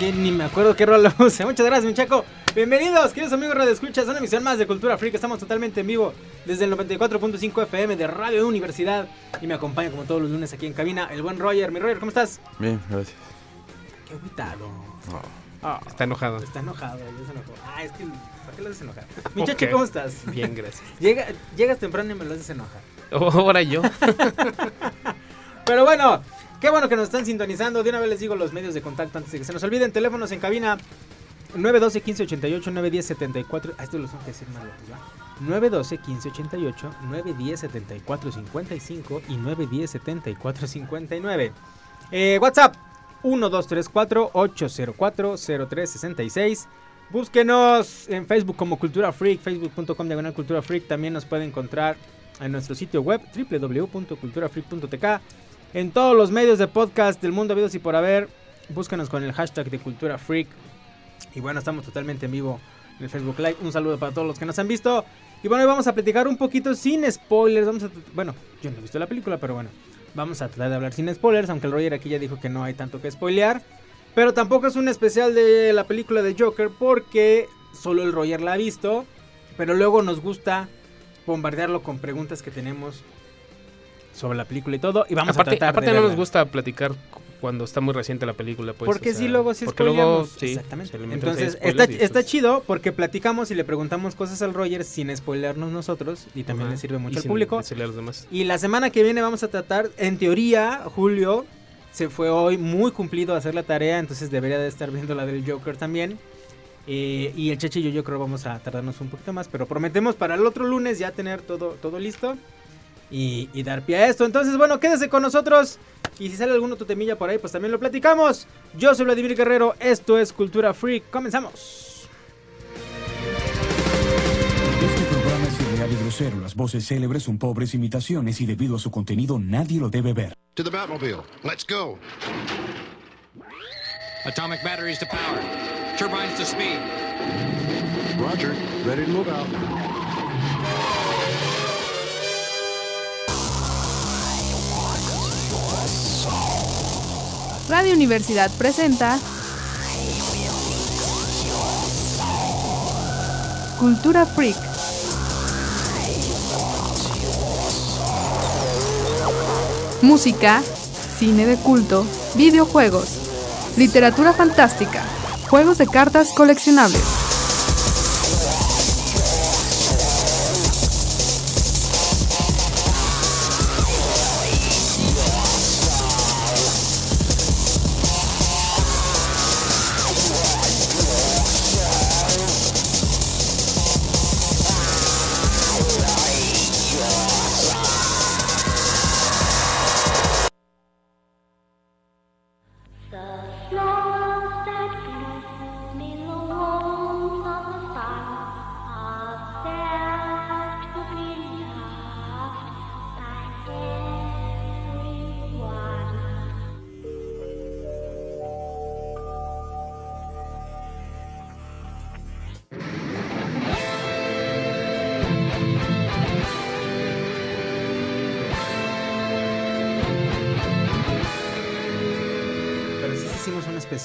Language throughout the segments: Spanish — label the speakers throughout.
Speaker 1: que ni me acuerdo qué rol lo puse. Muchas gracias, mi chaco. Bienvenidos, queridos amigos Radio Escuchas, a una emisión más de Cultura Freak. Estamos totalmente en vivo desde el 94.5 FM de Radio Universidad. Y me acompaña como todos los lunes aquí en cabina el buen Roger. Mi Roger, ¿cómo estás?
Speaker 2: Bien, gracias.
Speaker 1: Qué agüitado.
Speaker 2: No.
Speaker 1: Ah,
Speaker 3: Está enojado.
Speaker 1: está enojado, ya se enojó. Ah, es que, ¿para qué lo haces enojar? Mi
Speaker 3: Ok.
Speaker 1: chacho, ¿cómo estás?
Speaker 3: Bien, gracias.
Speaker 1: Llega, llegas temprano y me lo haces enojar.
Speaker 3: Ahora yo.
Speaker 1: Pero bueno, qué bueno que nos están sintonizando. De una vez les digo los medios de contacto antes de que se nos olviden. Teléfonos en cabina 912 1588 910 74. Ah, esto lo tengo que decir más rápido. ¿va? 912 1588 910 74 55 y 910 74 59. Eh, WhatsApp 1234 804 0366. Búsquenos en Facebook como Cultura Freak, facebook.com diagonal Cultura Freak. También nos puede encontrar en nuestro sitio web www.culturafreak.tk. En todos los medios de podcast del mundo habidos y por haber, búscanos con el hashtag de Cultura Freak. Y bueno, estamos totalmente en vivo en el Facebook Live. Un saludo para todos los que nos han visto. Y bueno, hoy vamos a platicar un poquito sin spoilers. Vamos a, bueno, yo no he visto la película, pero bueno, vamos a tratar de hablar sin spoilers. Aunque el Roger aquí ya dijo que no hay tanto que spoilear. Pero tampoco es un especial de la película de Joker porque solo el Roger la ha visto. Pero luego nos gusta bombardearlo con preguntas que tenemos sobre la película y todo. Y vamos
Speaker 3: aparte
Speaker 1: a tratar
Speaker 3: aparte
Speaker 1: de
Speaker 3: no nos gusta platicar cu- cuando está muy reciente la película. Pues,
Speaker 1: porque
Speaker 3: o sea,
Speaker 1: si luego sí
Speaker 3: Porque luego, sí.
Speaker 1: Exactamente. Entonces,
Speaker 3: seis
Speaker 1: está, chido porque platicamos y le preguntamos cosas al Roger sin spoilernos nosotros. Y también
Speaker 3: Ajá,
Speaker 1: le sirve
Speaker 3: y
Speaker 1: mucho al público.
Speaker 3: decirle a los demás.
Speaker 1: Y la semana que viene vamos a tratar, en teoría, Julio se fue hoy muy cumplido a hacer la tarea, entonces debería de estar viendo la del Joker también. Eh, y el Cheche y yo, yo creo vamos a tardarnos un poquito más, pero prometemos para el otro lunes ya tener todo, todo listo y, y dar pie a esto. Entonces, bueno, quédese con nosotros y si sale alguno tu temilla por ahí, pues también lo platicamos. Yo soy Vladimir Guerrero, esto es Cultura Freak, comenzamos.
Speaker 4: Este programa es irreal y grosero. Las voces célebres son pobres imitaciones y debido a su contenido nadie lo debe ver.
Speaker 5: To the Batmobile. Let's go.
Speaker 6: Atomic batteries to power. Turbines to speed.
Speaker 5: Roger. Ready to move out.
Speaker 7: Radio Universidad presenta Cultura Freak. Música, cine de culto, videojuegos, literatura fantástica, juegos de cartas coleccionables.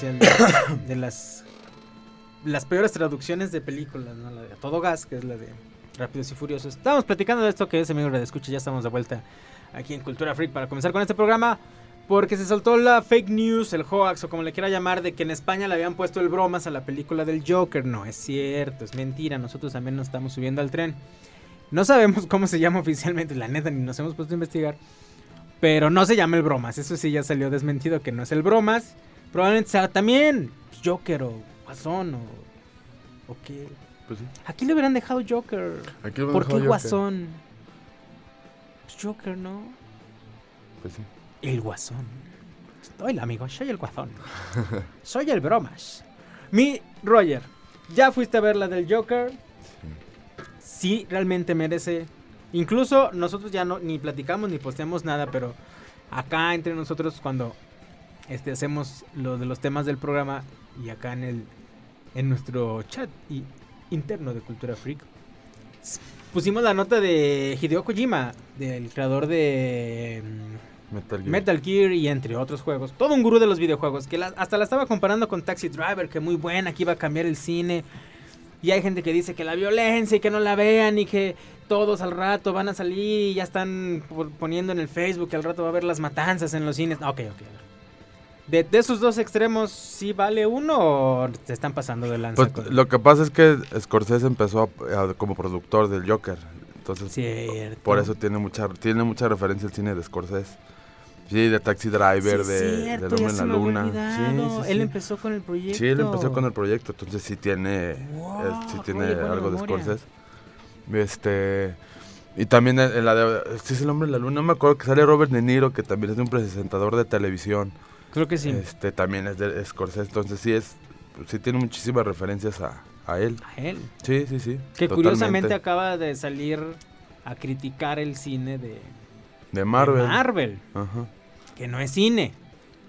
Speaker 1: de las las peores traducciones de películas, ¿no? La de A Todo Gas, que es la de Rápidos y Furiosos. Estábamos platicando de esto que es amigo de escucha, ya estamos de vuelta aquí en Cultura Freak para comenzar con este programa. Porque se soltó la fake news, el hoax o como le quiera llamar, de que en España le habían puesto el bromas a la película del Joker. No, es cierto, es mentira. Nosotros también nos estamos subiendo al tren. No sabemos cómo se llama oficialmente, la neta, ni nos hemos puesto a investigar. Pero no se llama el bromas, eso sí ya salió desmentido que no es el bromas. Probablemente sea también Joker o Guasón o. ¿O qué?
Speaker 2: Pues sí.
Speaker 1: Aquí le hubieran dejado Joker.
Speaker 2: Aquí lo
Speaker 1: ¿Por qué. Guasón? Pues Joker, ¿no?
Speaker 2: Pues sí.
Speaker 1: El Guasón. Hola, amigo, soy el Guasón. soy el bromas. Mi Roger, ¿ya fuiste a ver la del Joker? Sí, realmente merece. Incluso nosotros ya no ni platicamos ni posteamos nada, pero acá entre nosotros cuando este hacemos lo de los temas del programa y acá en el en nuestro chat y- interno de Cultura Freak pusimos la nota de Hideo Kojima, del creador de mm,
Speaker 2: Metal Gear.
Speaker 1: Metal Gear y entre otros juegos. Todo un gurú de los videojuegos. Que la- hasta la estaba comparando con Taxi Driver, que muy buena, que iba a cambiar el cine. Y hay gente que dice que la violencia y que no la vean y que todos al rato van a salir y ya están po- poniendo en el Facebook que al rato va a haber las matanzas en los cines. Ok, ok. De, de esos dos extremos, ¿sí vale uno o te están pasando de lanza?
Speaker 2: Pues, lo que pasa es que Scorsese empezó a- a- como productor del Joker. Entonces,
Speaker 1: Cierto.
Speaker 2: por eso tiene mucha, tiene mucha referencia el cine de Scorsese. Sí, de Taxi Driver,
Speaker 1: Sí,
Speaker 2: de,
Speaker 1: cierto,
Speaker 2: Hombre en
Speaker 1: se
Speaker 2: la Luna. Sí, sí,
Speaker 1: Él empezó con el proyecto.
Speaker 2: Sí, él empezó con el proyecto, entonces sí tiene,
Speaker 1: Wow,
Speaker 2: eh, sí tiene
Speaker 1: oye,
Speaker 2: algo de. Scorsese. Este, y también en en la de, sí es el hombre en la luna, no me acuerdo que sale Robert De Niro, que también es un presentador de televisión.
Speaker 1: Creo que sí.
Speaker 2: Este, también es de Scorsese, entonces sí es, sí tiene muchísimas referencias a, a él.
Speaker 1: A él.
Speaker 2: Sí, sí, sí.
Speaker 1: Que
Speaker 2: totalmente.
Speaker 1: curiosamente acaba de salir a criticar el cine de,
Speaker 2: De Marvel.
Speaker 1: de Marvel,
Speaker 2: Ajá.
Speaker 1: que no es cine.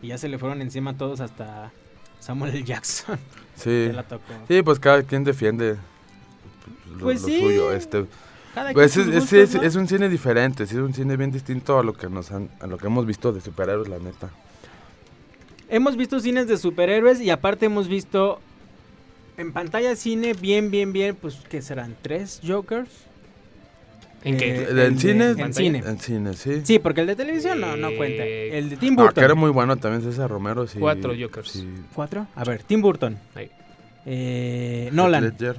Speaker 1: Y ya se le fueron encima todos hasta Samuel L. Jackson.
Speaker 2: Sí.
Speaker 1: la tocó.
Speaker 2: Sí, pues cada quien defiende lo,
Speaker 1: Pues
Speaker 2: lo
Speaker 1: sí.
Speaker 2: suyo. Este, pues es, es-
Speaker 1: gustos,
Speaker 2: es-
Speaker 1: ¿no?
Speaker 2: es un cine diferente, sí, es un cine bien distinto a lo que nos han, a lo que hemos visto de superhéroes, la neta.
Speaker 1: Hemos visto cines de superhéroes y aparte hemos visto en pantalla cine bien, bien, bien, pues que serán tres Jokers.
Speaker 3: ¿En qué?
Speaker 1: Eh,
Speaker 2: ¿En
Speaker 1: de-
Speaker 2: cine?
Speaker 1: En cine.
Speaker 2: En cine, sí.
Speaker 1: Sí, porque el de televisión no, no cuenta.
Speaker 3: Eh,
Speaker 1: El de Tim
Speaker 2: Ah,
Speaker 1: Burton.
Speaker 2: que era muy bueno también César Romero, sí.
Speaker 3: Cuatro Jokers.
Speaker 2: Sí.
Speaker 1: ¿Cuatro? A ver, Tim Burton.
Speaker 3: Ahí.
Speaker 1: Eh, Nolan.
Speaker 2: Ledger.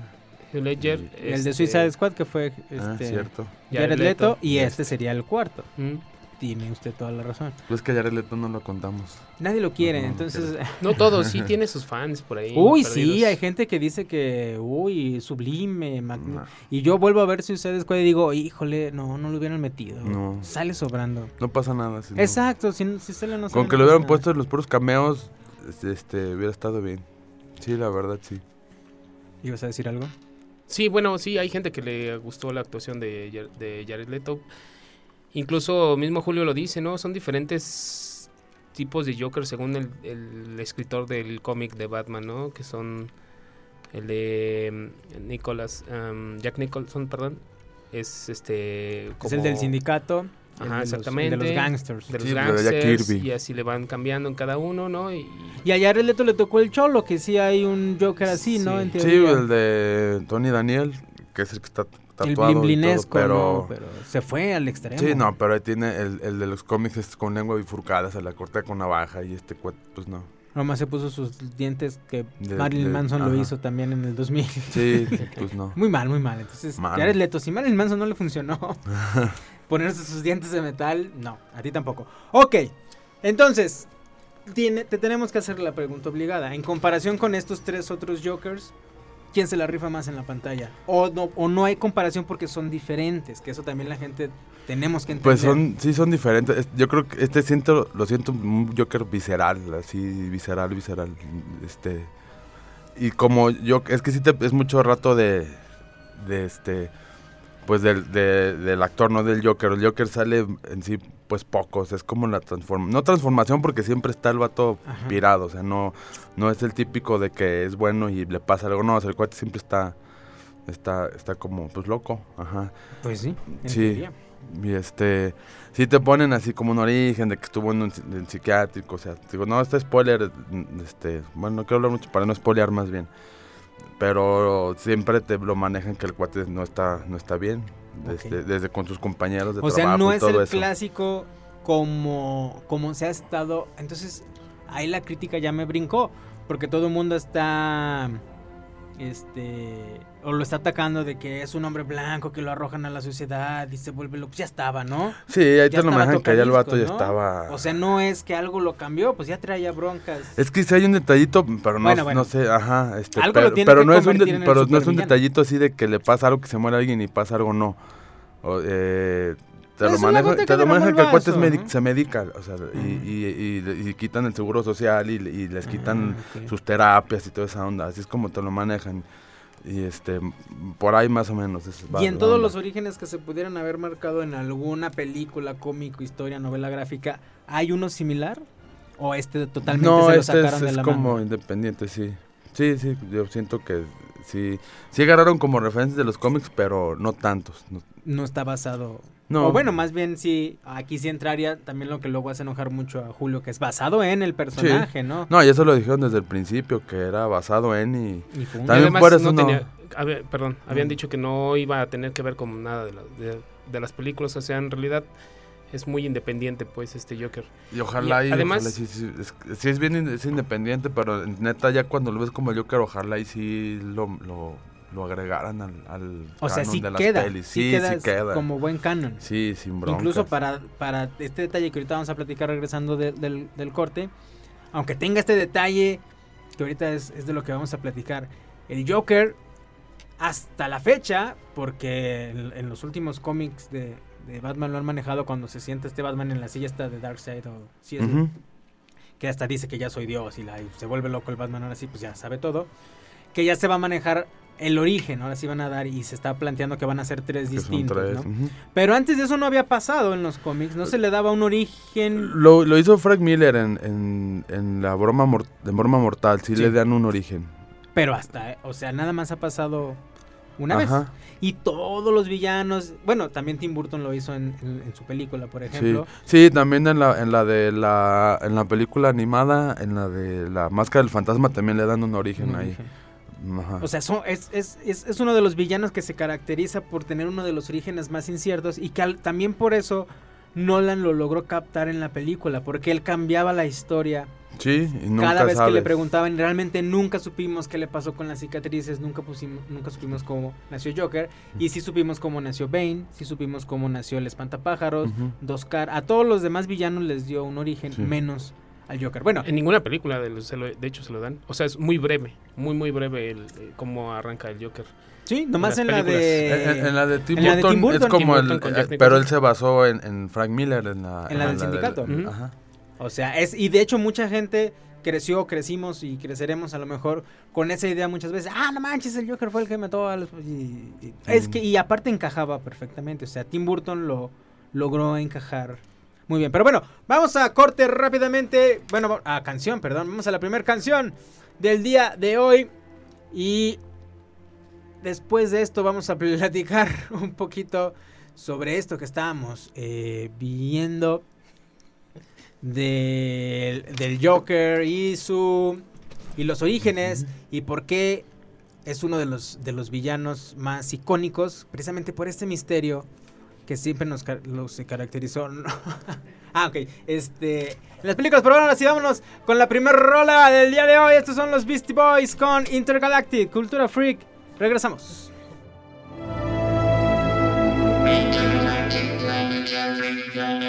Speaker 3: Heath Ledger,
Speaker 1: El de
Speaker 3: este,
Speaker 1: Suicide Squad que fue
Speaker 2: Ah,
Speaker 1: este,
Speaker 2: cierto.
Speaker 1: Jared Leto y este sería el cuarto.
Speaker 3: Mm.
Speaker 1: Tiene usted toda la razón.
Speaker 2: Pues que Jared Leto no lo contamos.
Speaker 1: Nadie lo quiere,
Speaker 2: No, no
Speaker 1: entonces...
Speaker 3: No todos, sí tiene sus fans por ahí.
Speaker 1: Uy,
Speaker 3: perdidos.
Speaker 1: sí, hay gente que dice que, uy, sublime. Y yo vuelvo a ver Suicide Squad y digo, híjole, no, no lo hubieran metido.
Speaker 2: No.
Speaker 1: Sale sobrando.
Speaker 2: No pasa nada. si no-
Speaker 1: Exacto, si, si sale no
Speaker 2: Con
Speaker 1: sale,
Speaker 2: que
Speaker 1: no
Speaker 2: lo hubieran puesto en los puros cameos, este, este, hubiera estado bien. Sí, la verdad, sí.
Speaker 1: ¿Ibas a decir algo?
Speaker 3: Sí, bueno, sí, hay gente que le gustó la actuación de, de Jared Leto. Incluso mismo Julio lo dice, ¿no? Son diferentes tipos de Joker según el, el escritor del cómic de Batman, ¿no? Que son el de mm, Nicholas, um, Jack Nicholson, perdón. Es este...
Speaker 1: Es el del sindicato. el
Speaker 3: Ajá,
Speaker 1: de los-
Speaker 3: exactamente.
Speaker 1: el de los gangsters.
Speaker 3: De los
Speaker 2: Sí,
Speaker 3: gangsters, y así le van cambiando en cada uno, ¿no? Y,
Speaker 1: Y a Jared Leto le tocó el cholo, que sí hay un Joker así, ¿no?
Speaker 3: Sí.
Speaker 1: En
Speaker 2: Sí, el de Tony Daniel, que es el que está
Speaker 1: el
Speaker 2: tatuado. y todo, pero...
Speaker 1: ¿no? Pero se fue al extremo.
Speaker 2: Sí, no, pero ahí tiene el, el de los cómics es con lengua bifurcada, se la corta con navaja y este cuate, pues no.
Speaker 1: Nomás se puso sus dientes que
Speaker 2: De-
Speaker 1: Marilyn
Speaker 2: de-
Speaker 1: Manson lo hizo también en el 2000.
Speaker 2: Sí, pues no.
Speaker 1: Muy mal, muy mal. Entonces,
Speaker 2: Mal.
Speaker 1: Jared Leto, si Marilyn Manson no le funcionó ponerse sus dientes de metal, no, a ti tampoco. Ok, entonces, tiene, te tenemos que hacer la pregunta obligada. En comparación con estos tres otros Jokers, ¿quién se la rifa más en la pantalla? O no, o no hay comparación porque son diferentes, que eso también la gente tenemos que entender.
Speaker 2: Pues son, sí son diferentes. Es- Yo creo que este siento, lo siento un Joker visceral, así, visceral, visceral. Este. Y como yo, es que sí te, es mucho rato de, de este, pues del, de- del actor, no del Joker. El Joker sale en sí, pues pocos. Es como la transformación, no transformación porque siempre está el vato
Speaker 1: Ajá.
Speaker 2: pirado. O sea, no, no es el típico de que es bueno y le pasa algo. No, o sea, el cuate siempre está, está, está como, pues loco. Ajá.
Speaker 1: Pues sí,
Speaker 2: Sí. Y este, sí te ponen así como un origen de que estuvo en un en psiquiátrico, o sea, digo, no, este spoiler, este, bueno, no quiero hablar mucho para no spoilear más bien, pero siempre te lo manejan que el cuate no está, no está bien, desde, desde con sus compañeros de
Speaker 1: O sea,
Speaker 2: trabajo
Speaker 1: no
Speaker 2: y
Speaker 1: es
Speaker 2: todo
Speaker 1: el
Speaker 2: eso.
Speaker 1: clásico como, como se ha estado. Entonces, ahí la crítica ya me brincó. Porque todo el mundo está. Este. O lo está atacando de que es un hombre blanco que lo arrojan a la sociedad y se vuelve loco. Pues ya estaba, ¿no?
Speaker 2: Sí, ahí te lo manejan que ya el vato ya estaba...
Speaker 1: O sea, no es que algo lo cambió, pues ya traía broncas.
Speaker 2: Es que sí hay un detallito, pero no,
Speaker 1: Bueno, bueno.
Speaker 2: no sé, ajá, este,
Speaker 1: Algo
Speaker 2: pero, no es un, de- pero no es un detallito así de que le pasa algo que se muere alguien y pasa algo no. O, eh, te
Speaker 1: Es
Speaker 2: lo manejan,
Speaker 1: que
Speaker 2: te lo
Speaker 1: el
Speaker 2: que el cuate se medica, o sea, y, y, y- y quitan el seguro social y, les quitan
Speaker 1: Ah,
Speaker 2: sus terapias y toda esa onda, así es como te lo manejan. Y este, por ahí más o menos. es-
Speaker 1: Y en todos
Speaker 2: onda.
Speaker 1: los orígenes que se pudieran haber marcado en alguna película, cómico, historia, novela gráfica, ¿hay uno similar? ¿O este totalmente
Speaker 2: No,
Speaker 1: se lo
Speaker 2: este
Speaker 1: sacaron
Speaker 2: es,
Speaker 1: de
Speaker 2: es
Speaker 1: la
Speaker 2: como
Speaker 1: manga?
Speaker 2: independiente, sí. Sí, sí, yo siento que sí. Sí agarraron como referencias de los cómics, pero no tantos. no-
Speaker 1: No está basado.
Speaker 2: No.
Speaker 1: O bueno, más bien sí, aquí sí entraría también lo que luego hace enojar mucho a Julio, que es basado en el personaje, ¿no?
Speaker 2: No, y eso lo dijeron desde el principio, que era basado en y...
Speaker 1: Y
Speaker 2: También
Speaker 3: además
Speaker 2: por eso
Speaker 3: no
Speaker 2: no-
Speaker 3: tenía- había- perdón, habían
Speaker 1: Mm.
Speaker 3: dicho que no iba a tener que ver con nada de, la- de- de las películas, o sea, en realidad es muy independiente, pues, este Joker.
Speaker 2: Y ojalá
Speaker 3: Y
Speaker 2: y,
Speaker 3: además-
Speaker 2: ojalá sí, sí, es, sí es bien es independiente, pero neta ya cuando lo ves como el Joker, ojalá y sí lo, lo, lo agregaran al, al
Speaker 1: O sea, sí
Speaker 2: de las
Speaker 1: queda,
Speaker 2: pelis.
Speaker 1: sí,
Speaker 2: Sí,
Speaker 1: queda,
Speaker 2: sí queda.
Speaker 1: como buen canon.
Speaker 2: Sí, sin bronca.
Speaker 1: Incluso para, para este detalle que ahorita vamos a platicar regresando de- del, del corte, aunque tenga este detalle, que ahorita es, es de lo que vamos a platicar, el Joker, hasta la fecha, porque en, en los últimos cómics de, de Batman lo han manejado cuando se sienta este Batman en la silla esta de Darkseid o sí es
Speaker 2: Ujú.
Speaker 1: que hasta dice que ya soy Dios y, la, y se vuelve loco el Batman ahora sí, pues ya sabe todo, que ya se va a manejar el origen, ahora sí van a dar y se está planteando que van a ser tres
Speaker 2: Que
Speaker 1: distintos,
Speaker 2: tres,
Speaker 1: ¿no?
Speaker 2: ujú.
Speaker 1: Pero antes de eso no había pasado en los cómics, no se le daba un origen.
Speaker 2: Lo, lo hizo Frank Miller en, en, en la broma, mor- de broma mortal, sí,
Speaker 1: Sí.
Speaker 2: le dan un origen.
Speaker 1: Pero hasta, eh, o sea, nada más ha pasado una
Speaker 2: Ajá.
Speaker 1: vez. Y todos los villanos, bueno, también Tim Burton lo hizo en, en- en su película, por ejemplo.
Speaker 2: sí, también en la, en la de la, en la película animada, en la de la máscara del fantasma también le dan un origen ahí. Ajá.
Speaker 1: O sea, son- es, es, es, es uno de los villanos que se caracteriza por tener uno de los orígenes más inciertos y que al- también por eso Nolan lo logró captar en la película, porque él cambiaba la historia
Speaker 2: sí, y nunca
Speaker 1: cada vez que le preguntaban, realmente nunca supimos qué le pasó con las cicatrices, nunca pusimos, nunca supimos cómo nació Joker, y sí supimos cómo nació Bane, sí supimos cómo nació el espantapájaros,
Speaker 2: Ujú.
Speaker 1: Dos Car, a todos los demás villanos les dio un origen,
Speaker 2: Sí.
Speaker 1: menos al Joker. Bueno,
Speaker 3: En ninguna película, de, se lo- de hecho, se lo dan. O sea, es muy breve, muy, muy breve el, eh, cómo arranca el Joker.
Speaker 1: sí, nomás
Speaker 3: en
Speaker 1: en,
Speaker 3: las
Speaker 1: la
Speaker 3: películas.
Speaker 1: de...
Speaker 2: En, la de Tim
Speaker 1: en la de
Speaker 2: Burton,
Speaker 1: Tim Burton,
Speaker 2: es como
Speaker 3: Tim Burton
Speaker 2: el, eh, pero él se basó en, en Frank Miller en la,
Speaker 1: En la del sindicato.
Speaker 2: del- ajá.
Speaker 1: O sea, es y de hecho mucha gente creció, crecimos y creceremos a lo mejor con esa idea muchas veces. Ah, no manches, el Joker fue el que mató a los... y- y- es que, y aparte encajaba perfectamente. O sea, Tim Burton lo logró encajar muy bien. Pero bueno, vamos a corte rápidamente. Bueno, a canción, perdón. Vamos a la primera canción del día de hoy. Y después de esto vamos a platicar un poquito sobre esto que estábamos eh, viendo del, del Joker y su y los orígenes y por qué es uno de los de los villanos más icónicos precisamente por este misterio que siempre nos car- lo- se caracterizó ah ok este las películas pero ahora sí vámonos con la primera rola del día de hoy. Estos son los Beastie Boys con Intergalactic Cultura Freak. Regresamos.
Speaker 8: Don't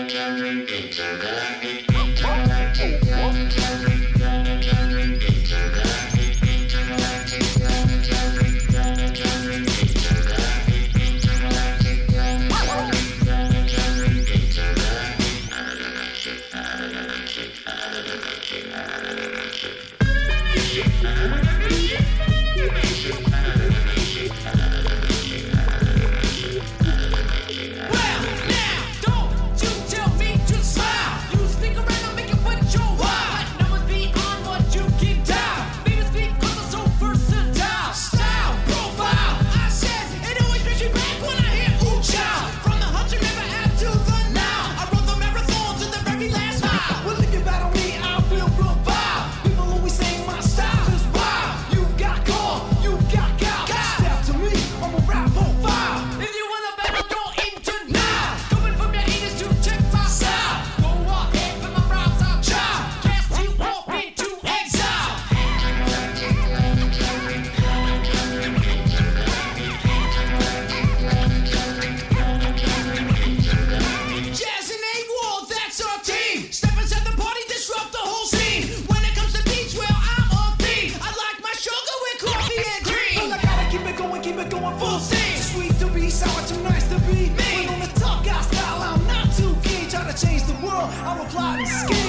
Speaker 8: I'm a
Speaker 9: plotting scheme.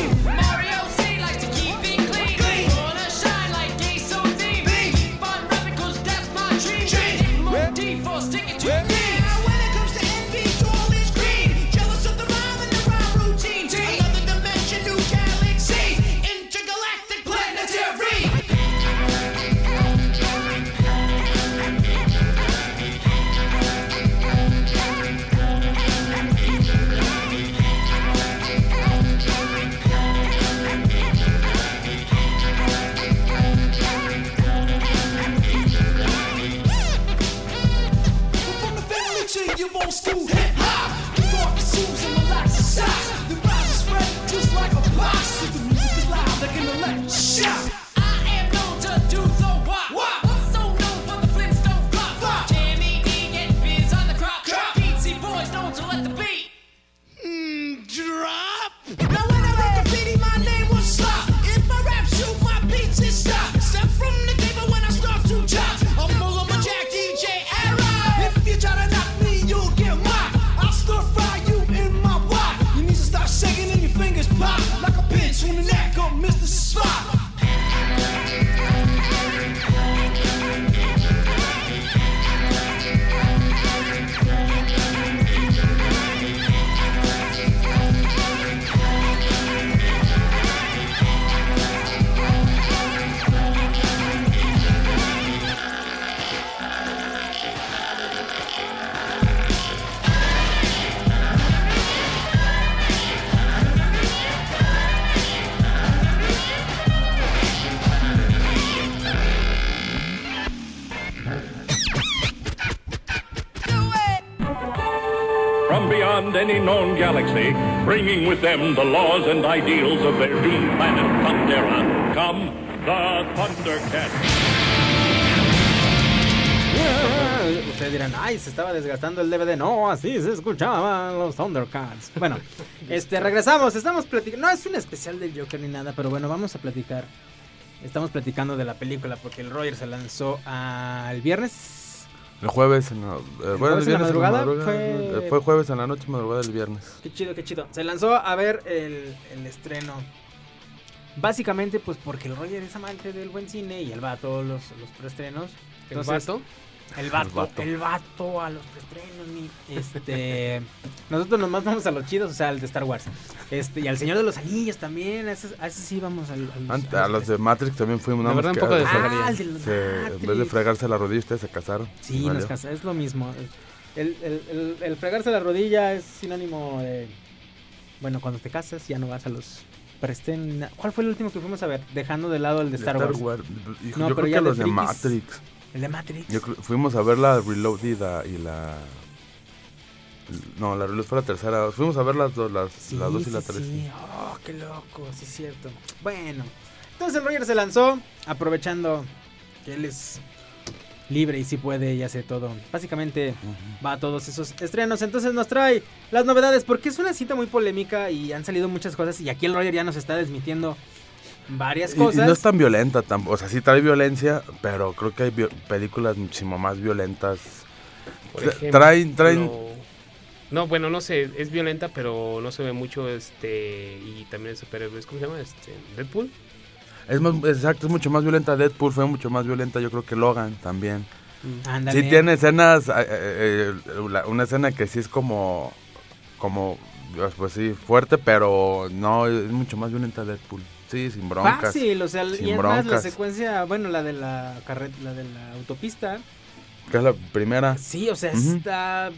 Speaker 9: Any known galaxy, bringing with them the laws and ideals of their doomed planet Thundera, come the Thundercats.
Speaker 1: Ustedes dirán, ay, se estaba desgastando el DVD. No, así se escuchaban los Thundercats. Bueno, este, regresamos. Estamos platicando. No es un especial del Joker ni nada, pero bueno, vamos a platicar. Estamos platicando de la película porque el Roger se lanzó al viernes.
Speaker 2: El jueves, en la, eh, bueno,
Speaker 1: jueves
Speaker 2: el
Speaker 1: en la madrugada
Speaker 2: madrugada,
Speaker 1: fue-
Speaker 2: eh, fue jueves en la noche, madrugada del viernes.
Speaker 1: Qué chido, qué chido. Se lanzó a ver el, el estreno. Básicamente, pues porque el Roger es amante del buen cine y él va a todos los, los preestrenos.
Speaker 3: ¿El
Speaker 1: Entonces,
Speaker 3: vato?
Speaker 1: El vato, el
Speaker 2: vato.
Speaker 1: vato, a los preestrenos. mi- Este, nosotros nomás vamos a los chidos, o sea, al de Star Wars. Este, y al Señor de los Anillos también. A ese, a ese sí vamos al, al-
Speaker 2: a los de Matrix también fuimos.
Speaker 3: La verdad, un
Speaker 2: que-
Speaker 3: poco de.
Speaker 1: Ah, el de los
Speaker 2: se- en vez de fregarse la rodilla, ustedes se casaron.
Speaker 1: Sí, nos casa, es lo mismo. El, el- el- el fregarse la rodilla es sinónimo de. Bueno, cuando te casas ya no vas a los presten. ¿Cuál fue el último que fuimos a ver? Dejando de lado el de Star, Wars.
Speaker 2: Hijo,
Speaker 1: No,
Speaker 2: yo
Speaker 1: pero
Speaker 2: creo
Speaker 1: ya
Speaker 2: que
Speaker 1: de
Speaker 2: los de. Matrix.
Speaker 1: El de Matrix.
Speaker 2: Yo fuimos a ver la Reloaded a- y la... No, la Reloaded fue la tercera. Fuimos a ver las dos, las,
Speaker 1: Sí,
Speaker 2: las dos y la tres.
Speaker 1: sí. Oh, qué loco, sí es cierto. Bueno, entonces el Roger se lanzó aprovechando que él es libre y si puede y hace todo. Básicamente va a todos esos estrenos. Entonces nos trae las novedades porque es una cita muy polémica y han salido muchas cosas y aquí el Roger ya nos está desmitiendo varias cosas.
Speaker 2: Y, no es tan violenta tampoco. O sea, sí trae violencia, pero creo que hay películas muchísimo más violentas.
Speaker 3: Por
Speaker 2: Tra-
Speaker 3: ejemplo,
Speaker 2: traen, traen...
Speaker 3: No, bueno, no sé, es violenta, pero no se ve mucho, este, y también es superhéroes, ¿cómo se llama? Este, Deadpool.
Speaker 2: Es más, exacto, es mucho más violenta. Deadpool fue mucho más violenta, yo creo que Logan también.
Speaker 1: Ándale.
Speaker 2: Sí tiene escenas, eh, eh, eh, una escena que sí es como, como, pues sí, fuerte, pero no, es mucho más violenta Deadpool. Sí, sin broncas.
Speaker 1: Fácil, o sea,
Speaker 2: sin
Speaker 1: y es más la
Speaker 2: broncas.
Speaker 1: secuencia, bueno, la de la carret la de la autopista.
Speaker 2: Que es la primera.
Speaker 1: Sí, o sea,
Speaker 2: Ujú.
Speaker 1: está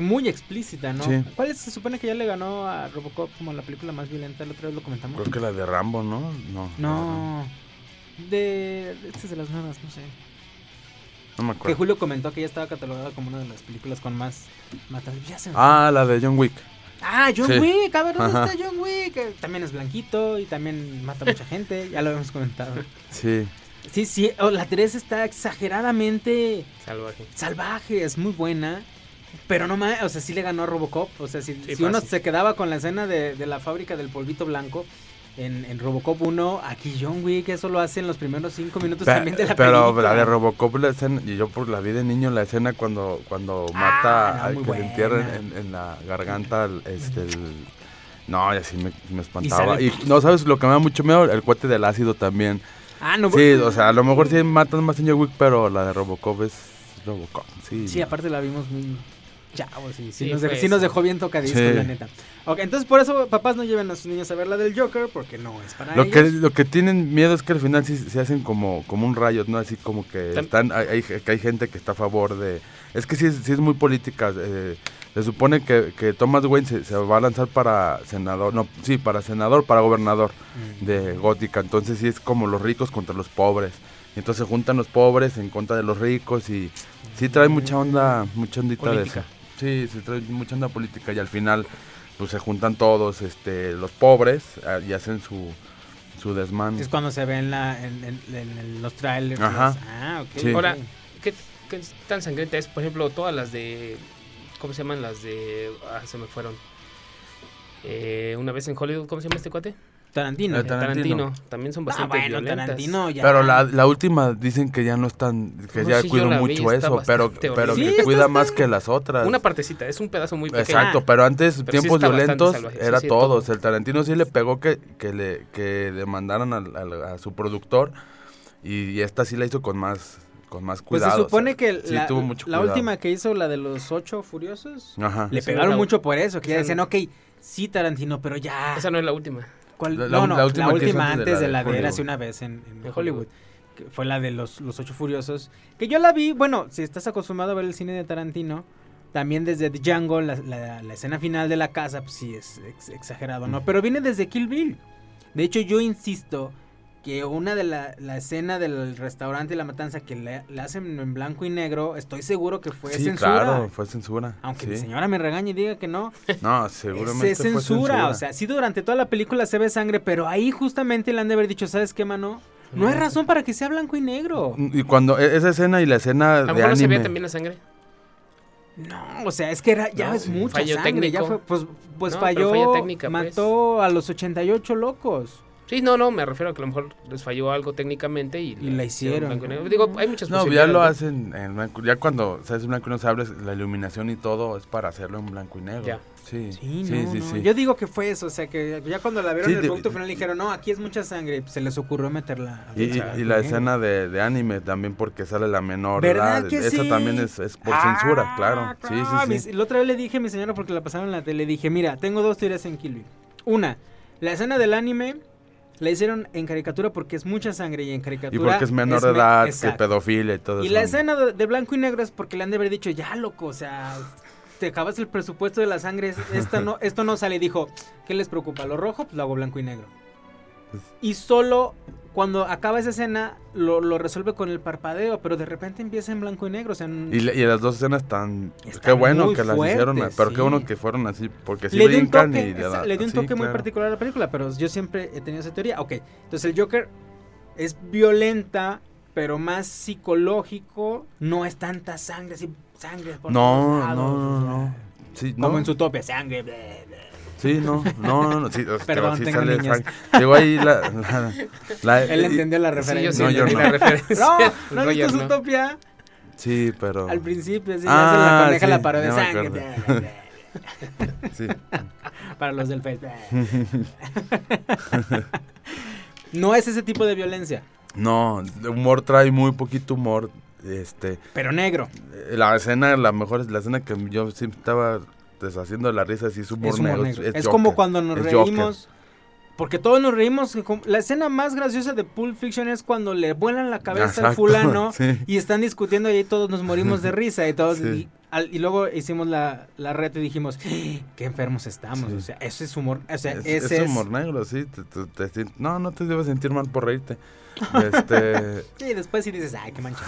Speaker 1: muy explícita, ¿no?
Speaker 2: Sí.
Speaker 1: ¿Cuál es? Se supone que ya le ganó a Robocop como la película más violenta, la otra vez lo comentamos.
Speaker 2: Creo que la de Rambo, ¿no? No.
Speaker 1: No. De, de- esta es de las nuevas, no sé.
Speaker 2: No me
Speaker 1: Que
Speaker 2: acuerdo.
Speaker 1: Julio comentó que ya estaba catalogada como una de las películas con más matanzas. Ya se me fue.
Speaker 2: Ah, la de John Wick.
Speaker 1: Ah, John
Speaker 2: sí.
Speaker 1: Wick, a ver, ¿dónde
Speaker 2: Ajá.
Speaker 1: está John Wick? Que También es blanquito y también mata a mucha gente, ya lo habíamos comentado.
Speaker 2: Sí.
Speaker 1: Sí, sí, oh, la 3 está exageradamente
Speaker 3: Salvaje.
Speaker 1: salvaje, es muy buena. Pero no más, o sea, sí le ganó a Robocop. O sea, si,
Speaker 3: Sí,
Speaker 1: si uno se quedaba con la escena de, de la fábrica del polvito blanco en, en Robocop 1, aquí John Wick eso lo hace en los primeros 5 minutos
Speaker 2: Pe-
Speaker 1: también de la
Speaker 2: pero
Speaker 1: película.
Speaker 2: la de Robocop, la escena, y yo por la vi de niño, la escena cuando, cuando
Speaker 1: Ah,
Speaker 2: mata
Speaker 1: no,
Speaker 2: al que le entierran
Speaker 1: buena.
Speaker 2: en, en la garganta, el- este, el- no, y así me, me espantaba. Y, no, ¿sabes lo que me da mucho miedo? El cuate del ácido también.
Speaker 1: Ah, no,
Speaker 2: Sí, o sea, a lo mejor sí matan más John Wick, pero la de Robocop es Robocop, sí.
Speaker 1: Sí, aparte la vimos muy chavos y sí,
Speaker 3: Sí,
Speaker 1: nos, dejó, sí nos dejó bien tocadiscos,
Speaker 2: Sí.
Speaker 1: la neta. Ok, entonces por eso papás no lleven a sus niños a ver la del Joker porque no es para
Speaker 2: Lo
Speaker 1: ellos.
Speaker 2: que, lo que tienen miedo es que al final sí se hacen como, como un rayo, ¿no? Así como que están, hay, hay- que hay gente que está a favor de... Es que sí, es- sí es muy política. eh, se supone que, que Thomas Wayne se, se va a lanzar para senador, no, sí, para senador, para gobernador
Speaker 1: Mm.
Speaker 2: de Gótica. Entonces sí es como los ricos contra los pobres. Y entonces se juntan los pobres en contra de los ricos y sí trae mucha onda, mucha ondita de eso. Sí, se trae mucha onda política y al final pues se juntan todos este los pobres ah, y hacen su, su desmán.
Speaker 1: Es cuando se ve en, la, en, en- en- en los trailers.
Speaker 2: Ajá.
Speaker 1: las- Ah, ok.
Speaker 2: Sí.
Speaker 3: Ahora. ¿qué, qué tan sangrienta es? Por ejemplo, todas las de... ¿Cómo se llaman? Las de... Ah, se me fueron. Eh, una vez en Hollywood, ¿cómo se llama este cuate?
Speaker 1: Tarantino.
Speaker 2: Tarantino.
Speaker 3: Tarantino. También son
Speaker 1: Ah,
Speaker 3: bastante
Speaker 1: bueno,
Speaker 3: violentas.
Speaker 1: Tarantino ya.
Speaker 2: Pero la, la última dicen que ya no están, que
Speaker 3: No,
Speaker 2: ya
Speaker 3: sí,
Speaker 2: cuido
Speaker 3: vi,
Speaker 2: mucho eso, pero, que
Speaker 1: Sí,
Speaker 2: cuida
Speaker 1: está-
Speaker 2: más que las otras.
Speaker 3: Una partecita, es un pedazo muy pequeño.
Speaker 2: Exacto, pero antes,
Speaker 3: Pero
Speaker 2: tiempos violentos, era
Speaker 3: sí,
Speaker 2: todos.
Speaker 3: todo.
Speaker 2: El Tarantino sí le pegó que, que le que demandaran al- al- a, su productor y, y esta sí la hizo con más con más
Speaker 1: Pues
Speaker 2: cuidado.
Speaker 1: se
Speaker 2: o
Speaker 1: supone
Speaker 2: sea,
Speaker 1: que
Speaker 2: sí
Speaker 1: la,
Speaker 2: tuvo mucho
Speaker 1: la
Speaker 2: cuidado.
Speaker 1: última que hizo, la de los ocho furiosos,
Speaker 2: Ajá.
Speaker 1: le pegaron mucho por eso. Que ya decían, ok, sí, Tarantino, pero ya.
Speaker 3: Esa no es la última.
Speaker 1: ¿Cuál?
Speaker 2: La-
Speaker 1: no,
Speaker 2: la-
Speaker 1: no,
Speaker 2: la
Speaker 1: la
Speaker 2: última
Speaker 1: antes de la de
Speaker 2: Hollywood.
Speaker 1: Érase una vez en, en
Speaker 3: De
Speaker 1: Hollywood.
Speaker 3: Hollywood.
Speaker 1: que fue la de los, los Ocho Furiosos. Que yo la vi, bueno, si estás acostumbrado a ver el cine de Tarantino, también desde Django, la, la- la escena final de la casa, pues sí es ex- exagerado, ¿no? Pero viene desde Kill Bill. De hecho, yo insisto que una de la, la escena del restaurante y la matanza que le, le hacen en blanco y negro, estoy seguro que fue
Speaker 2: sí,
Speaker 1: censura.
Speaker 2: claro, fue censura.
Speaker 1: Aunque
Speaker 2: sí.
Speaker 1: mi señora me regañe y diga que no,
Speaker 2: No,
Speaker 1: es,
Speaker 2: seguramente
Speaker 1: es
Speaker 2: fue
Speaker 1: censura. O sea, sí durante toda la película se ve sangre, pero ahí justamente le han de haber dicho, ¿sabes qué, mano? No hay razón para que sea blanco y negro.
Speaker 2: Y cuando e- esa escena y la escena de
Speaker 3: mejor no se
Speaker 2: anime.
Speaker 3: también la sangre.
Speaker 1: No, o sea, es que era, ya
Speaker 3: No,
Speaker 1: es mucha
Speaker 3: fallo
Speaker 1: sangre. Ya
Speaker 3: técnico.
Speaker 1: fue, pues, pues
Speaker 3: No,
Speaker 1: falló,
Speaker 3: pues.
Speaker 1: mató a los 88 locos.
Speaker 3: Sí, no, no, me refiero a que a lo mejor les falló algo técnicamente y,
Speaker 1: Y la hicieron.
Speaker 3: blanco y negro. Digo, hay muchas
Speaker 2: No, ya lo hacen en blanco. Ya cuando se hace blanco y no sabes, la iluminación y todo es para hacerlo en blanco y negro.
Speaker 3: Ya.
Speaker 2: Sí,
Speaker 1: Sí,
Speaker 2: sí,
Speaker 1: no,
Speaker 2: sí,
Speaker 1: no.
Speaker 2: sí.
Speaker 1: Yo digo que fue eso, o sea, que ya cuando la vieron
Speaker 2: Sí,
Speaker 1: el
Speaker 2: de-
Speaker 1: producto final dijeron, no, aquí es mucha sangre, pues se les ocurrió meterla.
Speaker 2: Y, y- la
Speaker 1: negro.
Speaker 2: escena de, de anime también porque sale la menor
Speaker 1: ¿Verdad
Speaker 2: edad.
Speaker 1: que
Speaker 2: Esa
Speaker 1: sí?
Speaker 2: también es, es por
Speaker 1: Ah,
Speaker 2: censura, claro. Sí,
Speaker 1: Ah,
Speaker 2: sí,
Speaker 1: mis-
Speaker 2: sí.
Speaker 1: La otra vez le dije a mi señora porque la pasaron en la tele, dije, mira, tengo dos teorías en Kill Bill. Una, la escena del anime la hicieron en caricatura porque es mucha sangre y en caricatura
Speaker 2: Y porque es menor de edad, que pedofilia y todo
Speaker 1: Y
Speaker 2: eso.
Speaker 1: la escena de, de blanco y negro es porque le han de haber dicho, ya loco, o sea, te acabas el presupuesto de la sangre, es- esta no, esto no sale. Y dijo, ¿qué les preocupa? ¿Lo rojo? Pues lo hago blanco y negro.
Speaker 2: Pues
Speaker 1: Y solo cuando acaba esa escena lo, lo resuelve con el parpadeo, pero de repente empieza en blanco y negro. O sea,
Speaker 2: Y, la- y las dos escenas están...
Speaker 1: Están
Speaker 2: Qué bueno que las
Speaker 1: fuertes,
Speaker 2: hicieron, pero
Speaker 1: sí.
Speaker 2: qué bueno que fueron así, porque sí
Speaker 1: le dio un
Speaker 2: brincan
Speaker 1: toque,
Speaker 2: y le,
Speaker 1: dio un
Speaker 2: sí,
Speaker 1: toque muy
Speaker 2: claro.
Speaker 1: particular a la película, pero yo siempre he tenido esa teoría. Ok, entonces el Joker es violenta, pero más psicológico, no es tanta sangre, así, sangre por
Speaker 2: No, no, no, no. Sí,
Speaker 1: Como
Speaker 2: no.
Speaker 1: en su tope, sangre. ble, ble.
Speaker 2: Sí, no, no, no, no, sí,
Speaker 1: Perdón,
Speaker 2: sí
Speaker 1: tengo
Speaker 2: sale
Speaker 1: niños.
Speaker 2: sangre. Llegó ahí la... la- la-
Speaker 1: Él
Speaker 2: y-
Speaker 1: entendió la
Speaker 3: Sí,
Speaker 1: referencia.
Speaker 3: yo sí
Speaker 2: No, yo no.
Speaker 3: la referencia.
Speaker 1: No,
Speaker 3: El
Speaker 1: ¿no has visto?
Speaker 2: Sí, pero...
Speaker 1: Al principio, así,
Speaker 2: Ah,
Speaker 1: hace la coneja
Speaker 2: sí,
Speaker 1: la parodia de sangre.
Speaker 2: Sí.
Speaker 1: Para los del Face. no es ese tipo de violencia,
Speaker 2: No, humor trae muy poquito humor. Este,
Speaker 1: pero negro.
Speaker 2: la escena, la mejor es la escena que yo sí estaba deshaciendo la risa, sí es humor,
Speaker 1: Es humor
Speaker 2: negro.
Speaker 1: negro. Es, como cuando nos
Speaker 2: es Joker.
Speaker 1: reímos. Porque todos nos reímos. La escena más graciosa de Pulp Fiction es cuando le vuelan la cabeza al
Speaker 2: Exacto,
Speaker 1: fulano
Speaker 2: sí.
Speaker 1: y están discutiendo y ahí todos nos morimos de risa. Y todos.
Speaker 2: Sí.
Speaker 1: Y, al- y luego hicimos la, la red y dijimos, "¡Ah, qué enfermos estamos.
Speaker 2: Sí.
Speaker 1: O sea, ese es humor. O sea,
Speaker 2: Es,
Speaker 1: ese
Speaker 2: es
Speaker 1: es.
Speaker 2: humor negro, sí. te- te- no, no te debes sentir mal por reírte. Este,
Speaker 1: Y después sí dices, ay, qué mancha.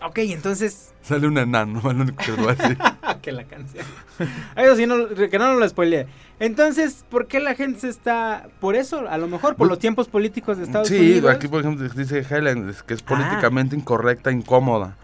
Speaker 2: Sí.
Speaker 1: ok, entonces.
Speaker 2: Sale un enano, lo único que a decir.
Speaker 1: que la canción. Eso sí, no, que no lo spoileé. Entonces, ¿por qué la gente se está. Por eso, a lo mejor, por
Speaker 2: Pues-
Speaker 1: los tiempos políticos de Estados
Speaker 2: sí,
Speaker 1: Unidos?
Speaker 2: aquí por ejemplo dice Helen, que es
Speaker 1: Ah.
Speaker 2: políticamente incorrecta, incómoda.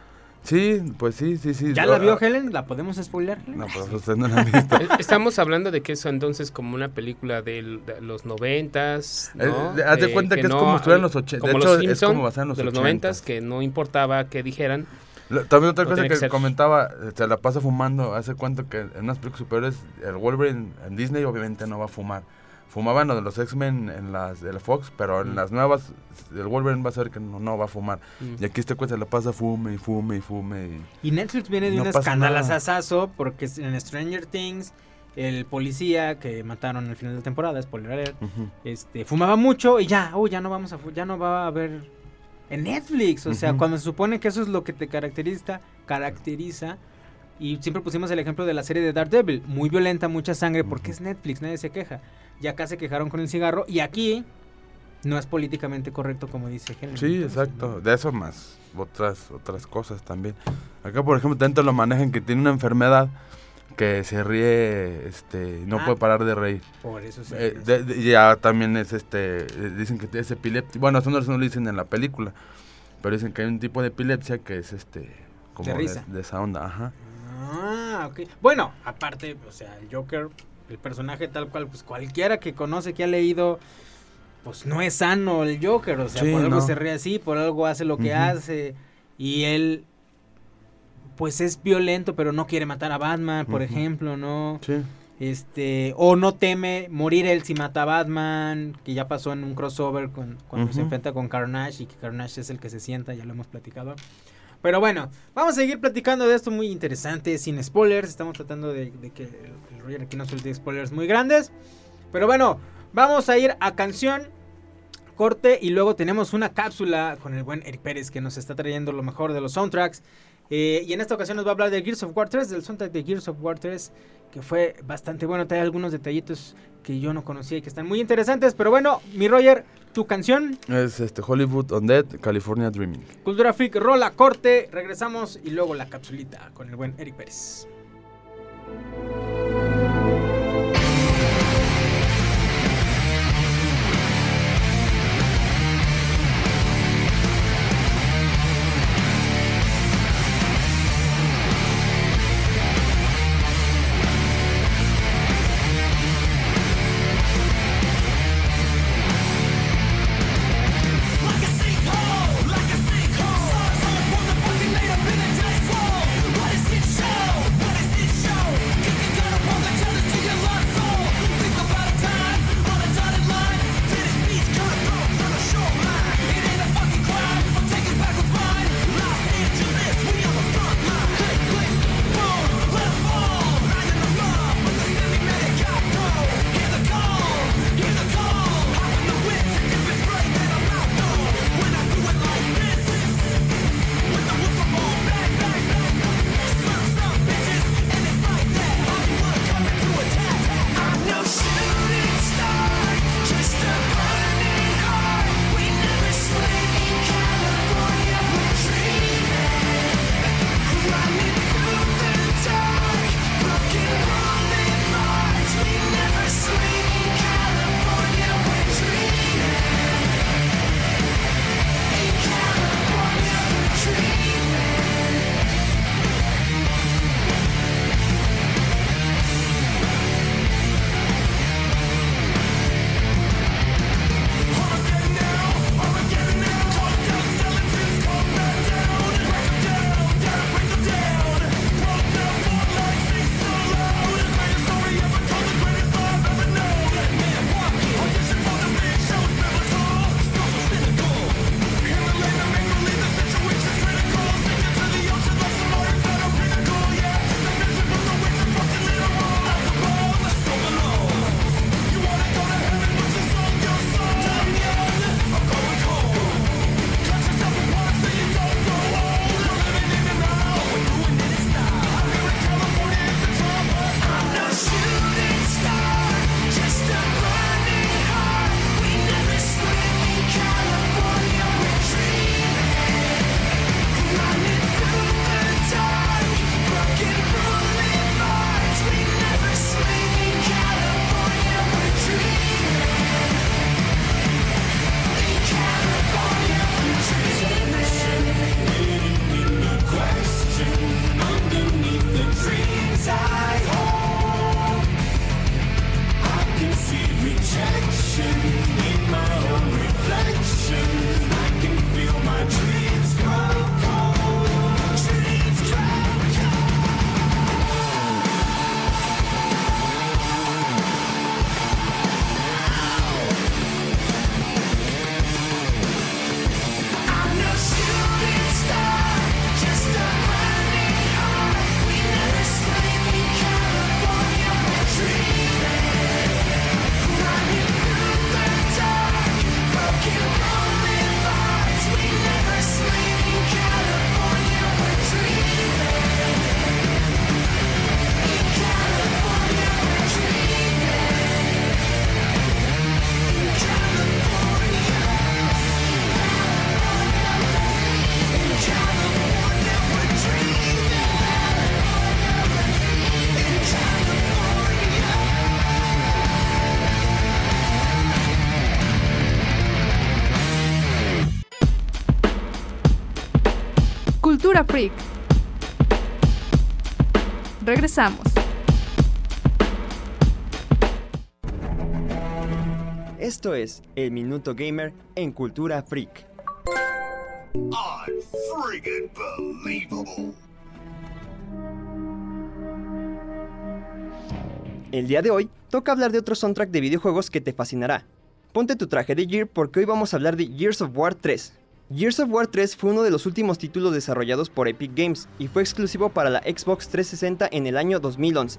Speaker 2: Sí, pues sí, sí, sí.
Speaker 1: ¿Ya la
Speaker 2: Ah,
Speaker 1: vio Helen? ¿La podemos spoiler?
Speaker 2: No, pues usted no la ha visto.
Speaker 3: Eh, Estamos hablando de que eso entonces como una película de, los noventas, ¿no?
Speaker 2: Eh, haz de
Speaker 3: Eh,
Speaker 2: cuenta que es como si estuviera en los
Speaker 3: eh,
Speaker 2: ochen- de
Speaker 3: como
Speaker 2: hecho,
Speaker 3: los
Speaker 2: es como basada en los
Speaker 3: de los noventas, que no importaba que dijeran.
Speaker 2: Lo- También otra
Speaker 3: No
Speaker 2: cosa que,
Speaker 3: que
Speaker 2: comentaba, eh, se la pasa fumando, hace cuenta que en unas películas superiores, el Wolverine en Disney obviamente no va a fumar. Fumaban lo de los X-Men en las de la Fox, pero en
Speaker 3: Mm.
Speaker 2: las nuevas, el Wolverine va a ser que no, no va a fumar.
Speaker 3: Mm.
Speaker 2: Y aquí este cuenta se la pasa fume y fume y fume. Y...
Speaker 1: Y Netflix viene de
Speaker 2: No
Speaker 1: un escandalazazo porque en Stranger Things, el policía que mataron al final de la temporada, spoiler alert,
Speaker 2: Ujú.
Speaker 1: este, fumaba mucho y ya, oh, ya no vamos a ya no va a haber en Netflix, o sea,
Speaker 2: Ujú.
Speaker 1: cuando se supone que eso es lo que te caracteriza, caracteriza y siempre pusimos el ejemplo de la serie de Daredevil, muy violenta, mucha sangre, porque es Netflix, nadie se queja. Y acá se quejaron con el cigarro y aquí no es políticamente correcto como dice Helen.
Speaker 2: Sí,
Speaker 1: Entonces,
Speaker 2: exacto. De eso más otras otras cosas también. Acá, por ejemplo, tanto lo manejan que tiene una enfermedad que se ríe, este, no
Speaker 1: Ah.
Speaker 2: puede parar de reír.
Speaker 1: Por eso sí.
Speaker 2: Eh, de- de- ya también es este, eh, dicen que es epilepsia. Bueno, eso no, eso no lo dicen en la película, pero dicen que hay un tipo de epilepsia que es este, como
Speaker 1: De
Speaker 2: de, de esa onda, ajá.
Speaker 1: Ah, ok. Bueno, aparte, o sea, el Joker, el personaje tal cual, pues cualquiera que conoce, que ha leído, pues no es sano el Joker, o sea,
Speaker 2: Sí,
Speaker 1: por algo
Speaker 2: no.
Speaker 1: se ríe así, por algo hace lo que hace, y él, pues es violento, pero no quiere matar a Batman, por ejemplo, ¿no?
Speaker 2: Sí.
Speaker 1: Este, o no teme morir él si mata a Batman, que ya pasó en un crossover con, cuando se enfrenta con Carnage y que Carnage es el que se sienta, ya lo hemos platicado. Pero bueno, vamos a seguir platicando de esto muy interesante, sin spoilers. Estamos tratando de, que el Roger aquí no suelte spoilers muy grandes. Pero bueno, vamos a ir a canción, corte y luego tenemos una cápsula con el buen Eric Pérez que nos está trayendo lo mejor de los soundtracks. Eh, y en esta ocasión nos va a hablar de Gears of War 3, del soundtrack de Gears of War 3, que fue bastante bueno. Trae algunos detallitos que yo no conocía y que están muy interesantes. Pero bueno, mi Roger, tu canción,
Speaker 2: Es este Hollywood Undead, California Dreaming.
Speaker 1: Cultura Freak, rola, corte, regresamos y luego la capsulita con el buen Eric Pérez.
Speaker 7: Regresamos.
Speaker 10: Esto es El Minuto Gamer en Cultura Freak. El día de hoy toca hablar de otro soundtrack de videojuegos que te fascinará. Ponte tu traje de Gear porque hoy vamos a hablar de Gears of War 3. Gears of War 3 fue uno de los últimos títulos desarrollados por Epic Games y fue exclusivo para la Xbox 360 en el año 2011.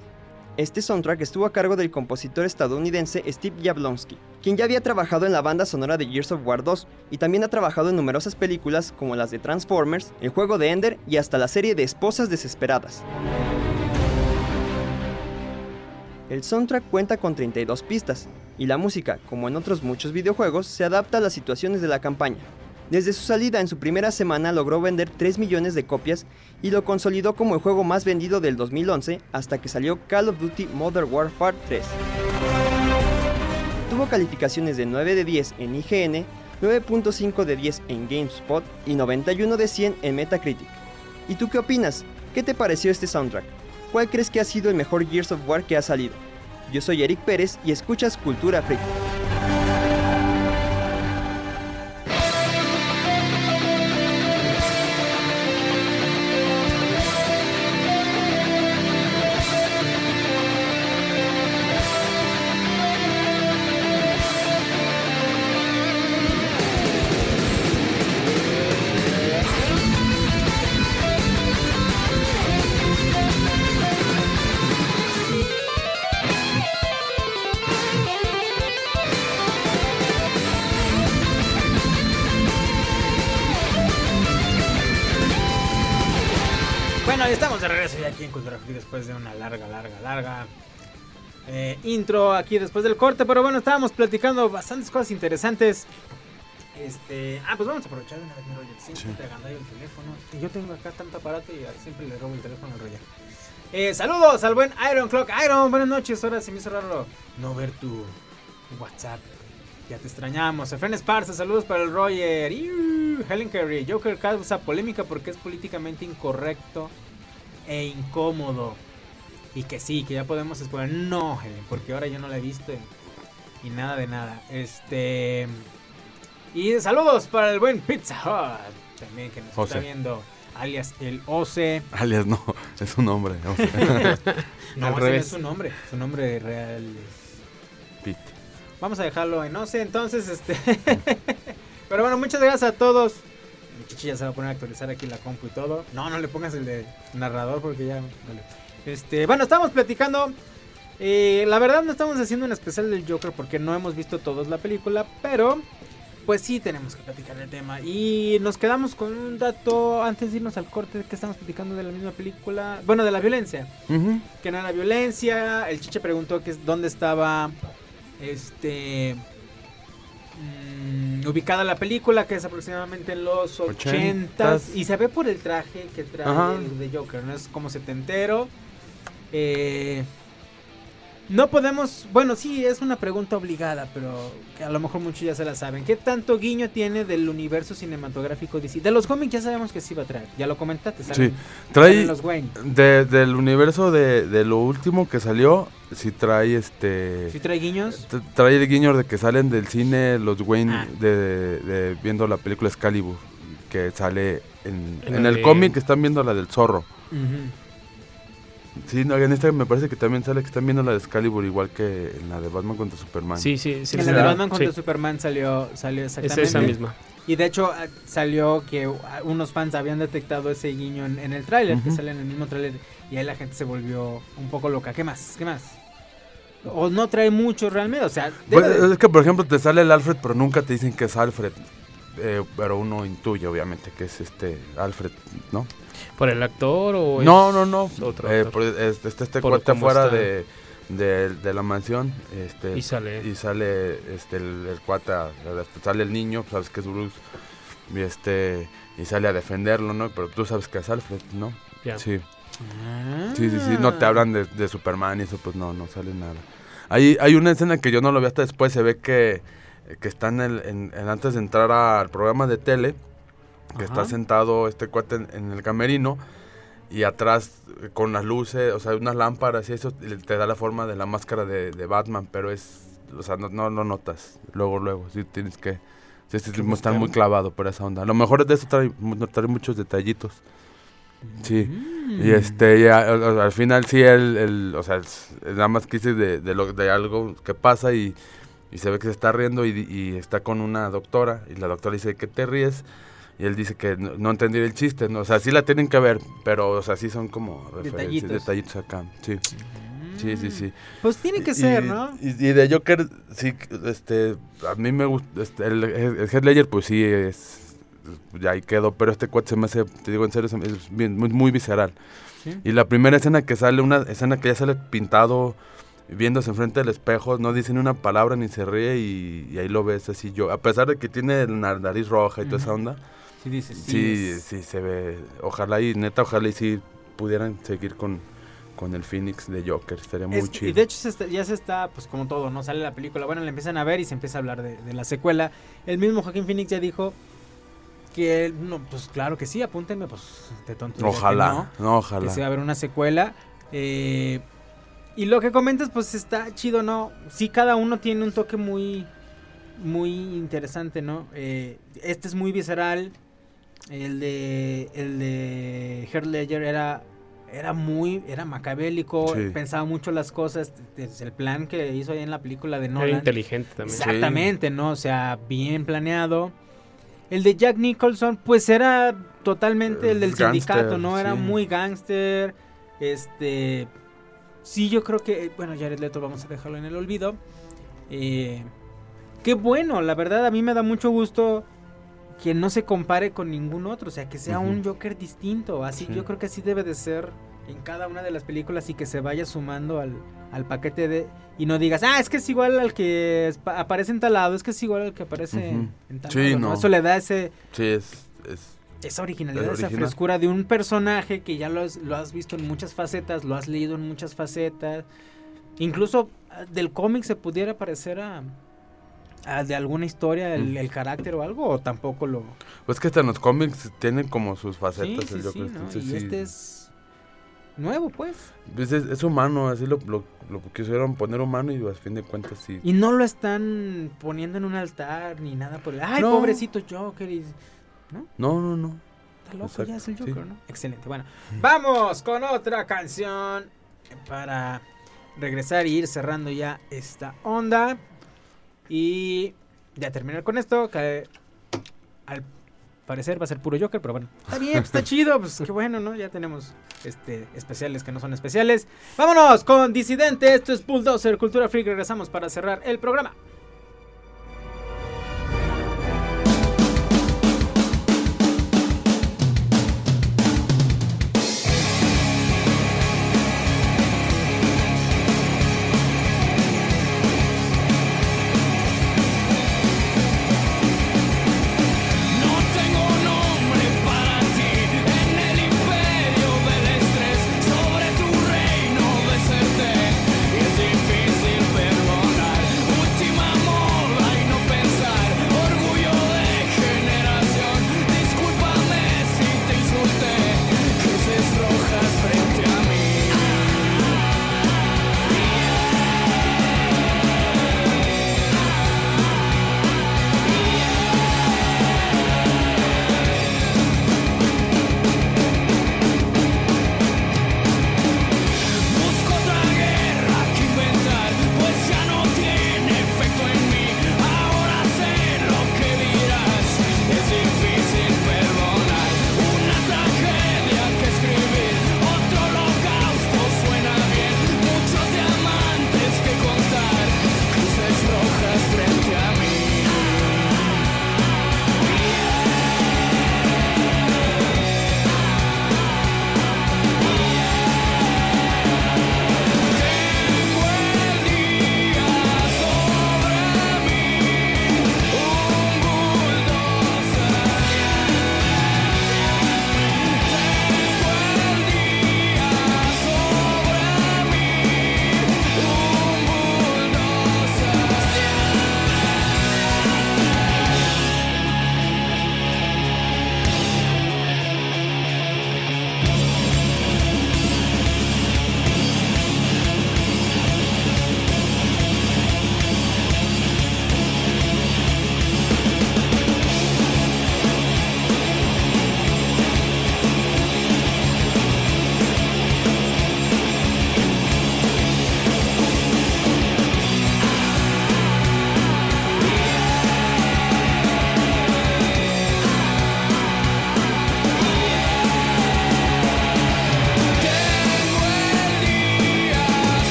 Speaker 10: Este soundtrack estuvo a cargo del compositor estadounidense Steve Jablonsky, quien ya había trabajado en la banda sonora de Gears of War 2 y también ha trabajado en numerosas películas como las de Transformers, el juego de Ender y hasta la serie de Esposas Desesperadas. El soundtrack cuenta con 32 pistas, y la música, como en otros muchos videojuegos, se adapta a las situaciones de la campaña. Desde su salida en su primera semana logró vender 3 millones de copias y lo consolidó como el juego más vendido del 2011 hasta que salió Call of Duty Modern Warfare 3. Tuvo calificaciones de 9 de 10 en IGN, 9.5 de 10 en GameSpot y 91 de 100 en Metacritic. ¿Y tú qué opinas? ¿Qué te pareció este soundtrack? ¿Cuál crees que ha sido el mejor Gears of War que ha salido? Yo soy Eric Pérez y escuchas Cultura Freak.
Speaker 1: Eh, intro aquí después del corte. Pero bueno, estábamos platicando bastantes cosas interesantes. Este, ah, pues vamos a aprovechar una vez, mi Roger. Siempre
Speaker 2: Sí.
Speaker 1: te el teléfono. Y yo tengo acá tanto aparato y siempre le robo el teléfono al Roger. Eh, saludos al buen Iron Clock. Iron, buenas noches. Ahora se me hizo raro no ver tu WhatsApp. Ya te extrañamos. Efren Esparza, saludos para el Roger. Iu, Helen Carey, Joker causa polémica porque es políticamente incorrecto e incómodo. Y que sí, que ya podemos spoiler. No, Helen, porque ahora yo no la he visto y, nada de nada. Este. Y saludos para el buen Pizza Hut. También que nos está viendo. Alias el Ose.
Speaker 2: Alias no, es o sea,
Speaker 1: No,
Speaker 3: Al revés.
Speaker 1: es su nombre. Su nombre real es
Speaker 2: Pete.
Speaker 1: Vamos a dejarlo en Ose, entonces, este... Pero bueno, muchas gracias a todos. Mi chichi ya se va a poner a actualizar aquí la compu y todo. No, no le pongas el de narrador porque ya... vale. Este, bueno, estamos platicando... eh, la verdad no estamos haciendo un especial del Joker porque no hemos visto todos la película, pero... Pues sí tenemos que platicar el tema. Y nos quedamos con un dato antes de irnos al corte que estamos platicando de la misma película. Bueno, de la violencia que no era violencia. El chiche preguntó que es- dónde estaba este mm, ubicada la película, que es aproximadamente en los 80
Speaker 2: Ochentas.
Speaker 1: y se ve por el traje que trae el de Joker, no es como setentero. Eh, no podemos, bueno, sí, es una pregunta obligada, pero que a lo mejor muchos ya se la saben. ¿Qué tanto guiño tiene del universo cinematográfico DC? De los cómics ya sabemos que sí va a traer, ya lo comentaste,
Speaker 2: Sí, trae
Speaker 1: los Wayne.
Speaker 2: de- del universo de, de lo último que salió, sí trae este...
Speaker 1: ¿Sí trae guiños?
Speaker 2: Trae el guiño de que salen del cine los Wayne
Speaker 1: Ah.
Speaker 2: de, de- viendo la película Excalibur, que sale en,
Speaker 3: En
Speaker 2: el
Speaker 3: de-
Speaker 2: cómic están viendo la del zorro. Sí, no, en esta me parece que también sale que están viendo la de Excalibur igual que en la de Batman contra Superman.
Speaker 3: Sí, sí, sí.
Speaker 1: En la de. Batman contra
Speaker 3: Sí,
Speaker 1: Superman salió, salió
Speaker 3: Es
Speaker 1: exactamente.
Speaker 3: esa misma.
Speaker 1: Y de hecho ah, salió que ah, unos fans habían detectado ese guiño en, en el tráiler, que sale en el mismo tráiler. Y ahí la gente se volvió un poco loca. ¿Qué más? ¿Qué más? O no trae mucho realmente, o sea...
Speaker 2: Pues,
Speaker 1: de-
Speaker 2: es que por ejemplo te sale el Alfred, pero nunca te dicen que es Alfred. Eh, pero uno intuye obviamente que es este Alfred, ¿no?
Speaker 3: ¿Por el actor o
Speaker 2: No,
Speaker 3: es
Speaker 2: no, no.
Speaker 3: otro
Speaker 2: Eh, por- es- está este
Speaker 3: Por
Speaker 2: cuate
Speaker 3: está.
Speaker 2: de, de, de la mansión. Este,
Speaker 3: Y sale.
Speaker 2: y sale este el, el cuate, a- sale el niño, sabes que es Bruce. Y este y sale a defenderlo, ¿no? Pero tú sabes que es Alfred, ¿no?
Speaker 3: Ya.
Speaker 2: Sí.
Speaker 1: Ah.
Speaker 2: Sí, sí, sí, no te hablan de, de Superman y eso, pues no, no sale nada. Hay, hay una escena que yo no lo vi hasta después, se ve que, que están en, en- en- antes de entrar al programa de tele, que está sentado este cuate en, en el camerino y atrás eh, con las luces, o sea, unas lámparas y eso te da la forma de la máscara de, de Batman, pero es, o sea, no, no lo notas luego, luego, sí tienes que, sí, sí, estar muy clavado por esa onda. A lo mejor de eso trae, trae muchos detallitos. Sí,
Speaker 1: Mm.
Speaker 2: y este, ya, al, al- al final sí, el, el- o sea, es- es nada más quise de, de, lo, de algo que pasa y, y se ve que se está riendo y, y está con una doctora y la doctora dice que te ríes y él dice que no, no entendí el chiste, ¿no? o sea, sí la tienen que ver, pero, o sea, sí son como
Speaker 1: Detallitos.
Speaker 2: detallitos acá, sí. Sí, sí, sí.
Speaker 1: Pues tiene que
Speaker 2: Y-
Speaker 1: ser, ¿no?
Speaker 2: Y, y de Joker, sí, este, a mí me gusta, este, el, el Heath Ledger, pues sí, es, ya ahí quedó, pero este cuate se me hace, te digo en serio, es bien, muy, muy visceral.
Speaker 1: Sí.
Speaker 2: Y la primera escena que sale, una escena que ya sale pintado, viéndose enfrente del espejo, no dice ni una palabra ni se ríe y, y ahí lo ves así yo, a pesar de que tiene la nariz roja y toda esa onda,
Speaker 1: Sí, dices, sí,
Speaker 2: sí, sí se ve, ojalá y neta, ojalá y sí pudieran seguir con, con el Phoenix de Joker, estaría muy
Speaker 1: Es-
Speaker 2: chido.
Speaker 1: y de hecho se está- ya se está, pues como todo, ¿no? Sale la película, bueno, la empiezan a ver y se empieza a hablar de, de la secuela. El mismo Joaquín Phoenix ya dijo que, él, no, pues claro que sí, apúntenme, pues de tonto.
Speaker 2: Ojalá,
Speaker 1: no,
Speaker 2: no, ojalá.
Speaker 1: Que se va a ver una secuela. eh, y lo que comentas, pues está chido, ¿no? Sí, cada uno tiene un toque muy, muy interesante, ¿no? Eh, este es muy visceral. El de, el de Heath Ledger era, era muy, era macabélico,
Speaker 3: Sí.
Speaker 1: pensaba mucho las cosas, desde el plan que hizo ahí en la película de
Speaker 3: Era
Speaker 1: Nolan.
Speaker 3: inteligente también.
Speaker 1: Exactamente, ¿no? O sea, bien planeado. El de Jack Nicholson, pues era totalmente el del sindicato, ¿no? Era
Speaker 2: sí.
Speaker 1: muy gángster. Este. Sí, yo creo que. Bueno, Jared Leto, vamos a dejarlo en el olvido. Eh, qué bueno, la verdad, a mí me da mucho gusto que no se compare con ningún otro. O sea, que sea un Joker distinto. Así,
Speaker 2: Sí.
Speaker 1: yo creo que así debe de ser en cada una de las películas y que se vaya sumando al, al paquete de. Y no digas, ah, es que es igual al que es- pa- aparece en tal lado, es que es igual al que aparece en-
Speaker 2: Ujú.
Speaker 1: en tal
Speaker 2: Sí,
Speaker 1: lado, ¿no? Eso le da ese,
Speaker 2: Sí, es, es
Speaker 1: esa originalidad,
Speaker 2: es
Speaker 1: esa frescura de un personaje que ya lo has, lo has visto en muchas facetas, lo has leído en muchas facetas. Incluso ah, del cómic se pudiera parecer a de alguna historia el,
Speaker 2: Mm.
Speaker 1: el carácter o algo, o tampoco lo.
Speaker 2: Pues que hasta en los cómics tienen como sus facetas
Speaker 1: Sí,
Speaker 2: el Joker.
Speaker 1: sí, ¿no? Y este es nuevo, pues.
Speaker 2: Pues es, es humano, así lo, lo, lo quisieron poner humano y a fin de cuentas sí.
Speaker 1: Y no lo están poniendo en un altar ni nada por el. Ay,
Speaker 2: No.
Speaker 1: pobrecito Joker. y- ¿No?
Speaker 2: No, no, no.
Speaker 1: Está loco,
Speaker 2: Exacto,
Speaker 1: ya es el. Joker, ¿no? Excelente. Bueno, vamos con otra canción para regresar y ir cerrando ya esta onda. Y ya terminar con esto, que al parecer va a ser puro Joker, pero bueno, está bien, pues, está chido, pues qué bueno, ¿no? Ya tenemos este especiales que no son especiales. Vámonos con Disidente, esto es Bulldozer, Cultura Freak, regresamos para cerrar el programa.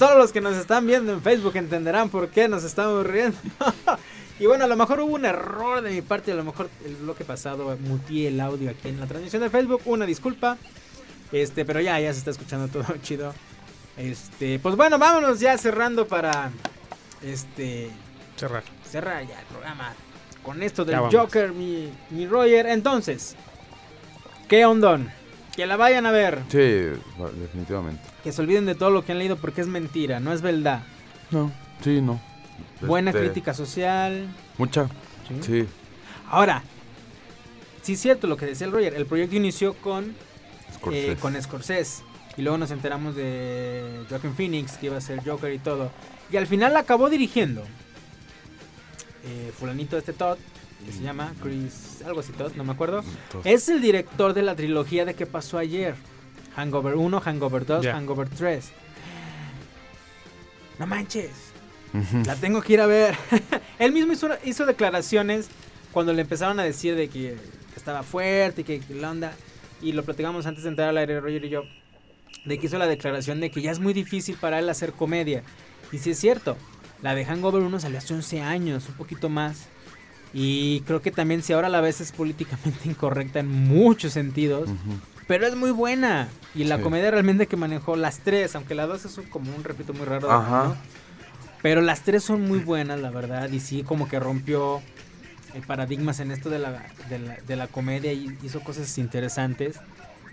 Speaker 1: Solo los que nos están viendo en Facebook entenderán por qué nos estamos riendo. y bueno, a lo mejor hubo un error de mi parte. A lo mejor el bloque pasado mutié el audio aquí en la transmisión de Facebook. Una disculpa. Este, pero ya, ya se está escuchando todo chido. Este, pues bueno, vámonos ya cerrando para. Este.
Speaker 3: Cerrar.
Speaker 1: Cerrar ya el programa. Con esto del. Joker, mi, mi Roger. Entonces, ¿qué ondón? Que la vayan a ver.
Speaker 2: Sí, definitivamente.
Speaker 1: Que se olviden de todo lo que han leído porque es mentira, no es verdad.
Speaker 2: No, sí, no.
Speaker 1: Buena
Speaker 2: Este,
Speaker 1: crítica social.
Speaker 2: Mucha. Sí.
Speaker 1: Ahora, sí es cierto lo que decía el Roger. El proyecto inició con
Speaker 2: Scorsese.
Speaker 1: eh, con Scorsese. Y luego nos enteramos de Joaquin Phoenix, que iba a ser Joker y todo. Y al final la acabó dirigiendo. eh, fulanito este Todd, que se llama Chris, algo así Todd, no me acuerdo. Es el director de la trilogía de ¿Qué pasó ayer? Hangover 1, Hangover 2,
Speaker 3: Ya.
Speaker 1: Hangover 3. No manches. La tengo que ir a ver. Él mismo hizo, hizo declaraciones cuando le empezaron a decir de que estaba fuerte y que, que la onda. Y lo platicamos antes de entrar al aire, Roger y yo. De que hizo la declaración de que ya es muy difícil para él hacer comedia. Y sí es cierto. La de Hangover 1 salió hace 11 años, un poquito más. Y creo que también si ahora la ves es políticamente incorrecta en muchos sentidos. Pero es muy buena. Y la
Speaker 2: Sí.
Speaker 1: comedia realmente que manejó las tres, aunque la dos es un- como un repito muy raro.
Speaker 2: Ajá.
Speaker 1: ¿no? Pero las tres son muy buenas, la verdad. Y sí, como que rompió eh, paradigmas en esto de la, de la, de la comedia y hizo cosas interesantes.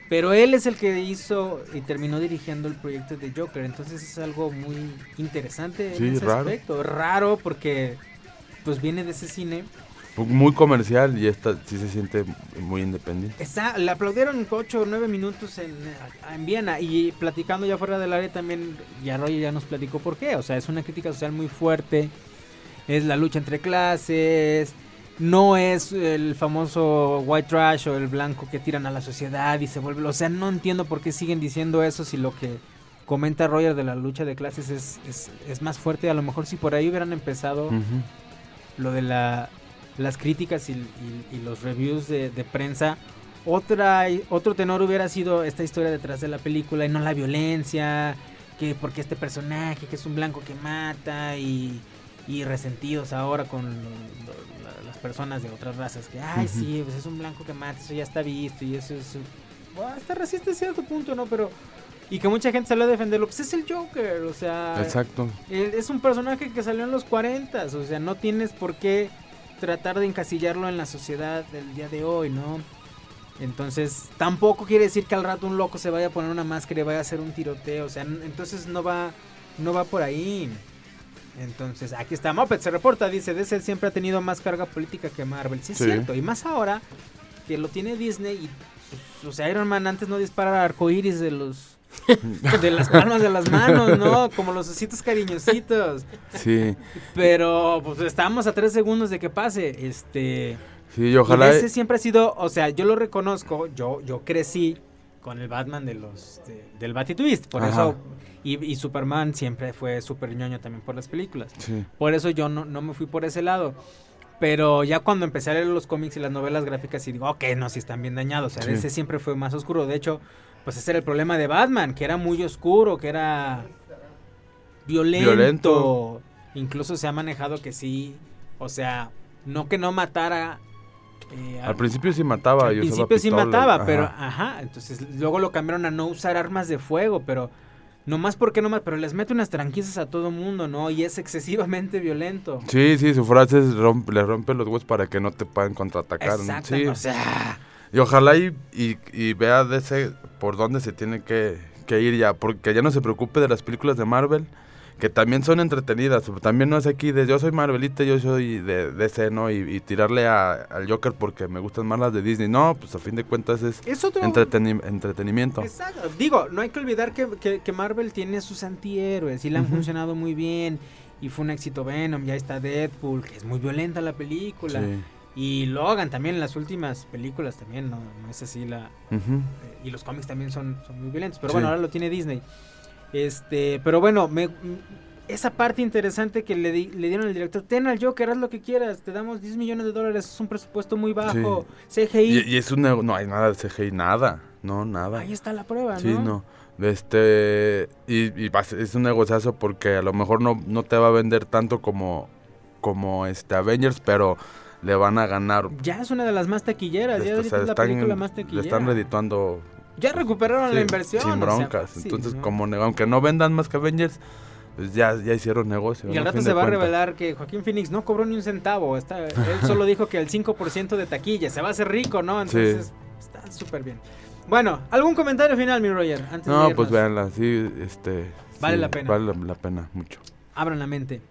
Speaker 1: Pero él es el que hizo y terminó dirigiendo el proyecto de Joker. Entonces es algo muy interesante
Speaker 2: Sí,
Speaker 1: en ese
Speaker 2: raro.
Speaker 1: aspecto. Raro porque pues viene de ese cine.
Speaker 2: Muy comercial y esta sí se siente muy independiente.
Speaker 1: Está, le aplaudieron 8 o 9 minutos en, en Viena y platicando ya fuera del área también, ya Roger ya nos platicó por qué. O sea, es una crítica social muy fuerte, es la lucha entre clases, no es el famoso white trash o el blanco que tiran a la sociedad y se vuelve... O sea, no entiendo por qué siguen diciendo eso si lo que comenta Roger de la lucha de clases es, es, es más fuerte. A lo mejor si por ahí hubieran empezado lo de la, las críticas y, y- y los reviews de, de prensa. Otra, otro tenor hubiera sido esta historia detrás de la película y no la violencia, que porque este personaje que es un blanco que mata y, y resentidos ahora con las personas de otras razas, que ay
Speaker 2: Ujú.
Speaker 1: sí, pues es un blanco que mata, eso ya está visto y eso es... Hasta racista a cierto punto, ¿no? Pero... Y que mucha gente salió a defenderlo, pues es el Joker, o sea...
Speaker 2: Exacto.
Speaker 1: Es un personaje que salió en los 40, o sea, no tienes por qué tratar de encasillarlo en la sociedad del día de hoy, ¿no? Entonces, tampoco quiere decir que al rato un loco se vaya a poner una máscara y vaya a hacer un tiroteo, o sea, entonces no va no va por ahí. Entonces, aquí está Muppet se reporta, dice, DC siempre ha tenido más carga política que Marvel. Sí es
Speaker 2: Sí.
Speaker 1: cierto, y más ahora que lo tiene Disney y pues, o sea, Iron Man antes no disparaba arcoíris de los de las palmas de las manos, ¿no? Como los ositos cariñositos.
Speaker 2: Sí.
Speaker 1: Pero pues estamos a tres segundos de que pase. Este.
Speaker 2: Sí, y ojalá.
Speaker 1: Y DC siempre ha sido, o sea, yo lo reconozco, yo, yo crecí con el Batman de los de- del Batitwist, por
Speaker 2: Ajá.
Speaker 1: eso y, y Superman siempre fue súper ñoño también por las películas.
Speaker 2: Sí.
Speaker 1: Por eso yo no, no me fui por ese lado. Pero ya cuando empecé a leer los cómics y las novelas gráficas y digo, ok, no, si están bien dañados. O sea,
Speaker 2: Sí.
Speaker 1: DC siempre fue más oscuro. De hecho, pues ese era el problema de Batman, que era muy oscuro, que era violento.
Speaker 2: Violento.
Speaker 1: Incluso se ha manejado que sí, o sea, no que no matara. eh,
Speaker 2: Al principio sí mataba.
Speaker 1: al principio sí mataba,
Speaker 2: ajá.
Speaker 1: pero ajá, entonces luego lo cambiaron a no usar armas de fuego, pero no más porque no más, pero les mete unas tranquillas a todo mundo, ¿no? Y es excesivamente violento.
Speaker 2: Sí, sí, su frase es rompe, le rompe los huevos para que no te puedan contraatacar.
Speaker 1: Exacto,
Speaker 2: sí.
Speaker 1: o sea,
Speaker 2: Y ojalá y, y, y vea de ese por dónde se tiene que, que ir ya, porque ya no se preocupe de las películas de Marvel, que también son entretenidas, pero también no es aquí de yo soy Marvelita, yo soy de DC, ¿no? Y, y tirarle a- al Joker porque me gustan más las de Disney. No, pues a fin de cuentas es,
Speaker 1: Es otro-
Speaker 2: entreteni- entretenimiento.
Speaker 1: Exacto. Digo, no hay que olvidar que, que- que Marvel tiene sus antihéroes y le han
Speaker 2: Ujú.
Speaker 1: funcionado muy bien. Y fue un éxito Venom, ya está Deadpool, que es muy violenta la película.
Speaker 2: Sí.
Speaker 1: Y Logan también en las últimas películas también, no, no es así la... Eh, y los cómics también son, son muy violentos. Pero
Speaker 2: Sí.
Speaker 1: bueno, ahora lo tiene Disney. Este, pero bueno, me, esa parte interesante que le, di- le dieron al director, ten al Joker, haz lo que quieras, te damos 10 millones de dólares, es un presupuesto muy bajo, CGI.
Speaker 2: Y, y es un, no hay nada de CGI, nada, no, nada.
Speaker 1: Ahí está la prueba,
Speaker 2: Sí,
Speaker 1: ¿no?
Speaker 2: no. Este, y, y es un negociazo porque a lo mejor no, no te va a vender tanto como, como este Avengers, pero le van a ganar.
Speaker 11: Ya es una de las más taquilleras, ya
Speaker 2: O sea,
Speaker 11: es la
Speaker 2: están-
Speaker 11: película más
Speaker 2: le
Speaker 11: taquillera.
Speaker 2: están redituando.
Speaker 11: Ya recuperaron la
Speaker 2: sí,
Speaker 11: inversión.
Speaker 2: Sin
Speaker 11: o sea,
Speaker 2: broncas. Entonces,
Speaker 11: ¿no?
Speaker 2: como aunque no vendan más que Avengers, pues ya, ya hicieron negocio.
Speaker 11: Y
Speaker 2: ¿no?
Speaker 11: al rato se va a revelar que Joaquín Phoenix no cobró ni un centavo. Está, él solo dijo que el 5% de taquilla. Se va a hacer rico, ¿no? Entonces, está súper bien. Bueno, ¿algún comentario final, mi Roger? Antes
Speaker 2: No, pues véanla, sí, este...
Speaker 11: Vale
Speaker 2: sí,
Speaker 11: la pena.
Speaker 2: Vale la pena, mucho.
Speaker 11: Abran la mente.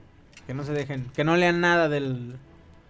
Speaker 11: Que no se dejen. Que no lean nada del,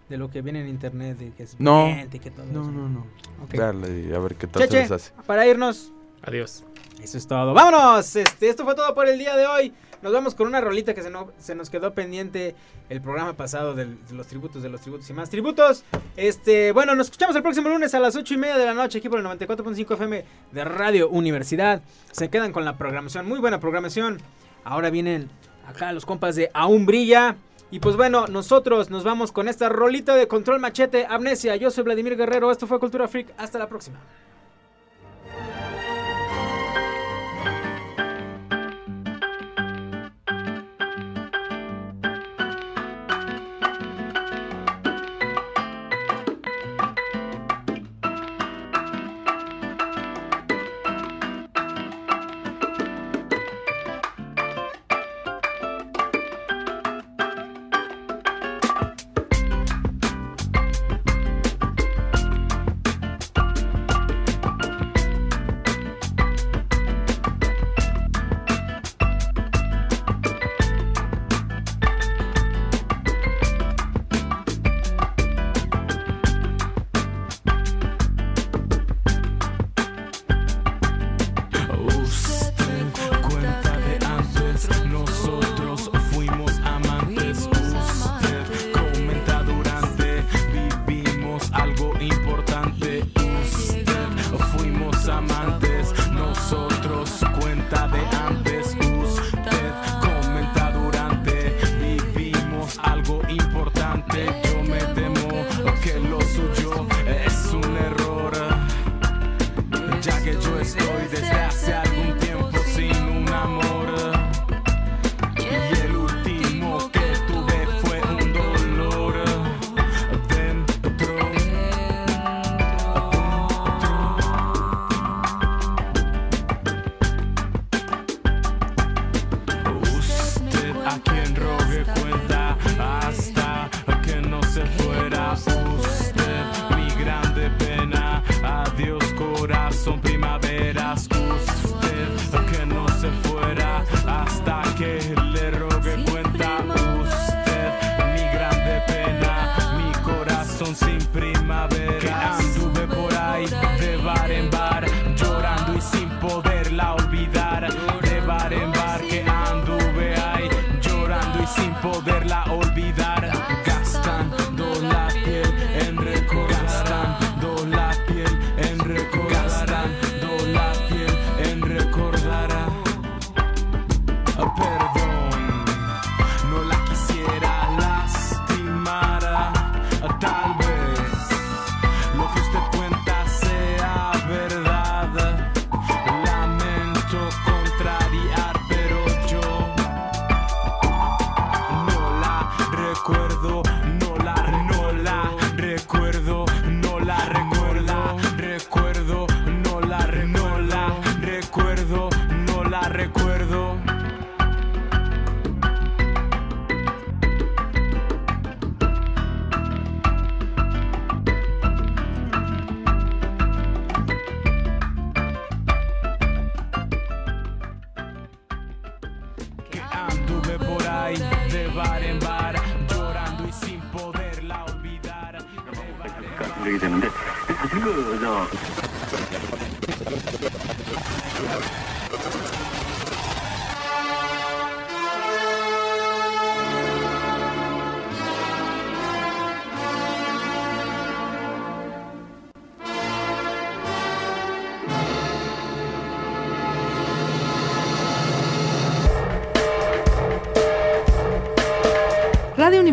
Speaker 11: de lo que viene en internet. De que es
Speaker 2: No,
Speaker 11: y que todo
Speaker 2: no,
Speaker 11: eso.
Speaker 2: no, no.
Speaker 11: Ok.
Speaker 2: Véanla y a ver qué tal se
Speaker 11: Cheche,
Speaker 2: les hace.
Speaker 11: para irnos.
Speaker 3: Adiós.
Speaker 11: Eso es todo. ¡Vámonos! Este, esto fue todo por el día de hoy. Nos vamos con una rolita que se, no- se nos quedó pendiente el programa pasado del- de los tributos, de los tributos y más tributos. Este, bueno, nos escuchamos el próximo lunes a las 8 y media de la noche aquí por el 94.5 FM de Radio Universidad. Se quedan con la programación, muy buena programación. Ahora vienen acá los compas de Aún Brilla. Y pues bueno, nosotros nos vamos con esta rolita de Control Machete, Amnesia. Yo soy Vladimir Guerrero, esto fue Cultura Freak. Hasta la próxima.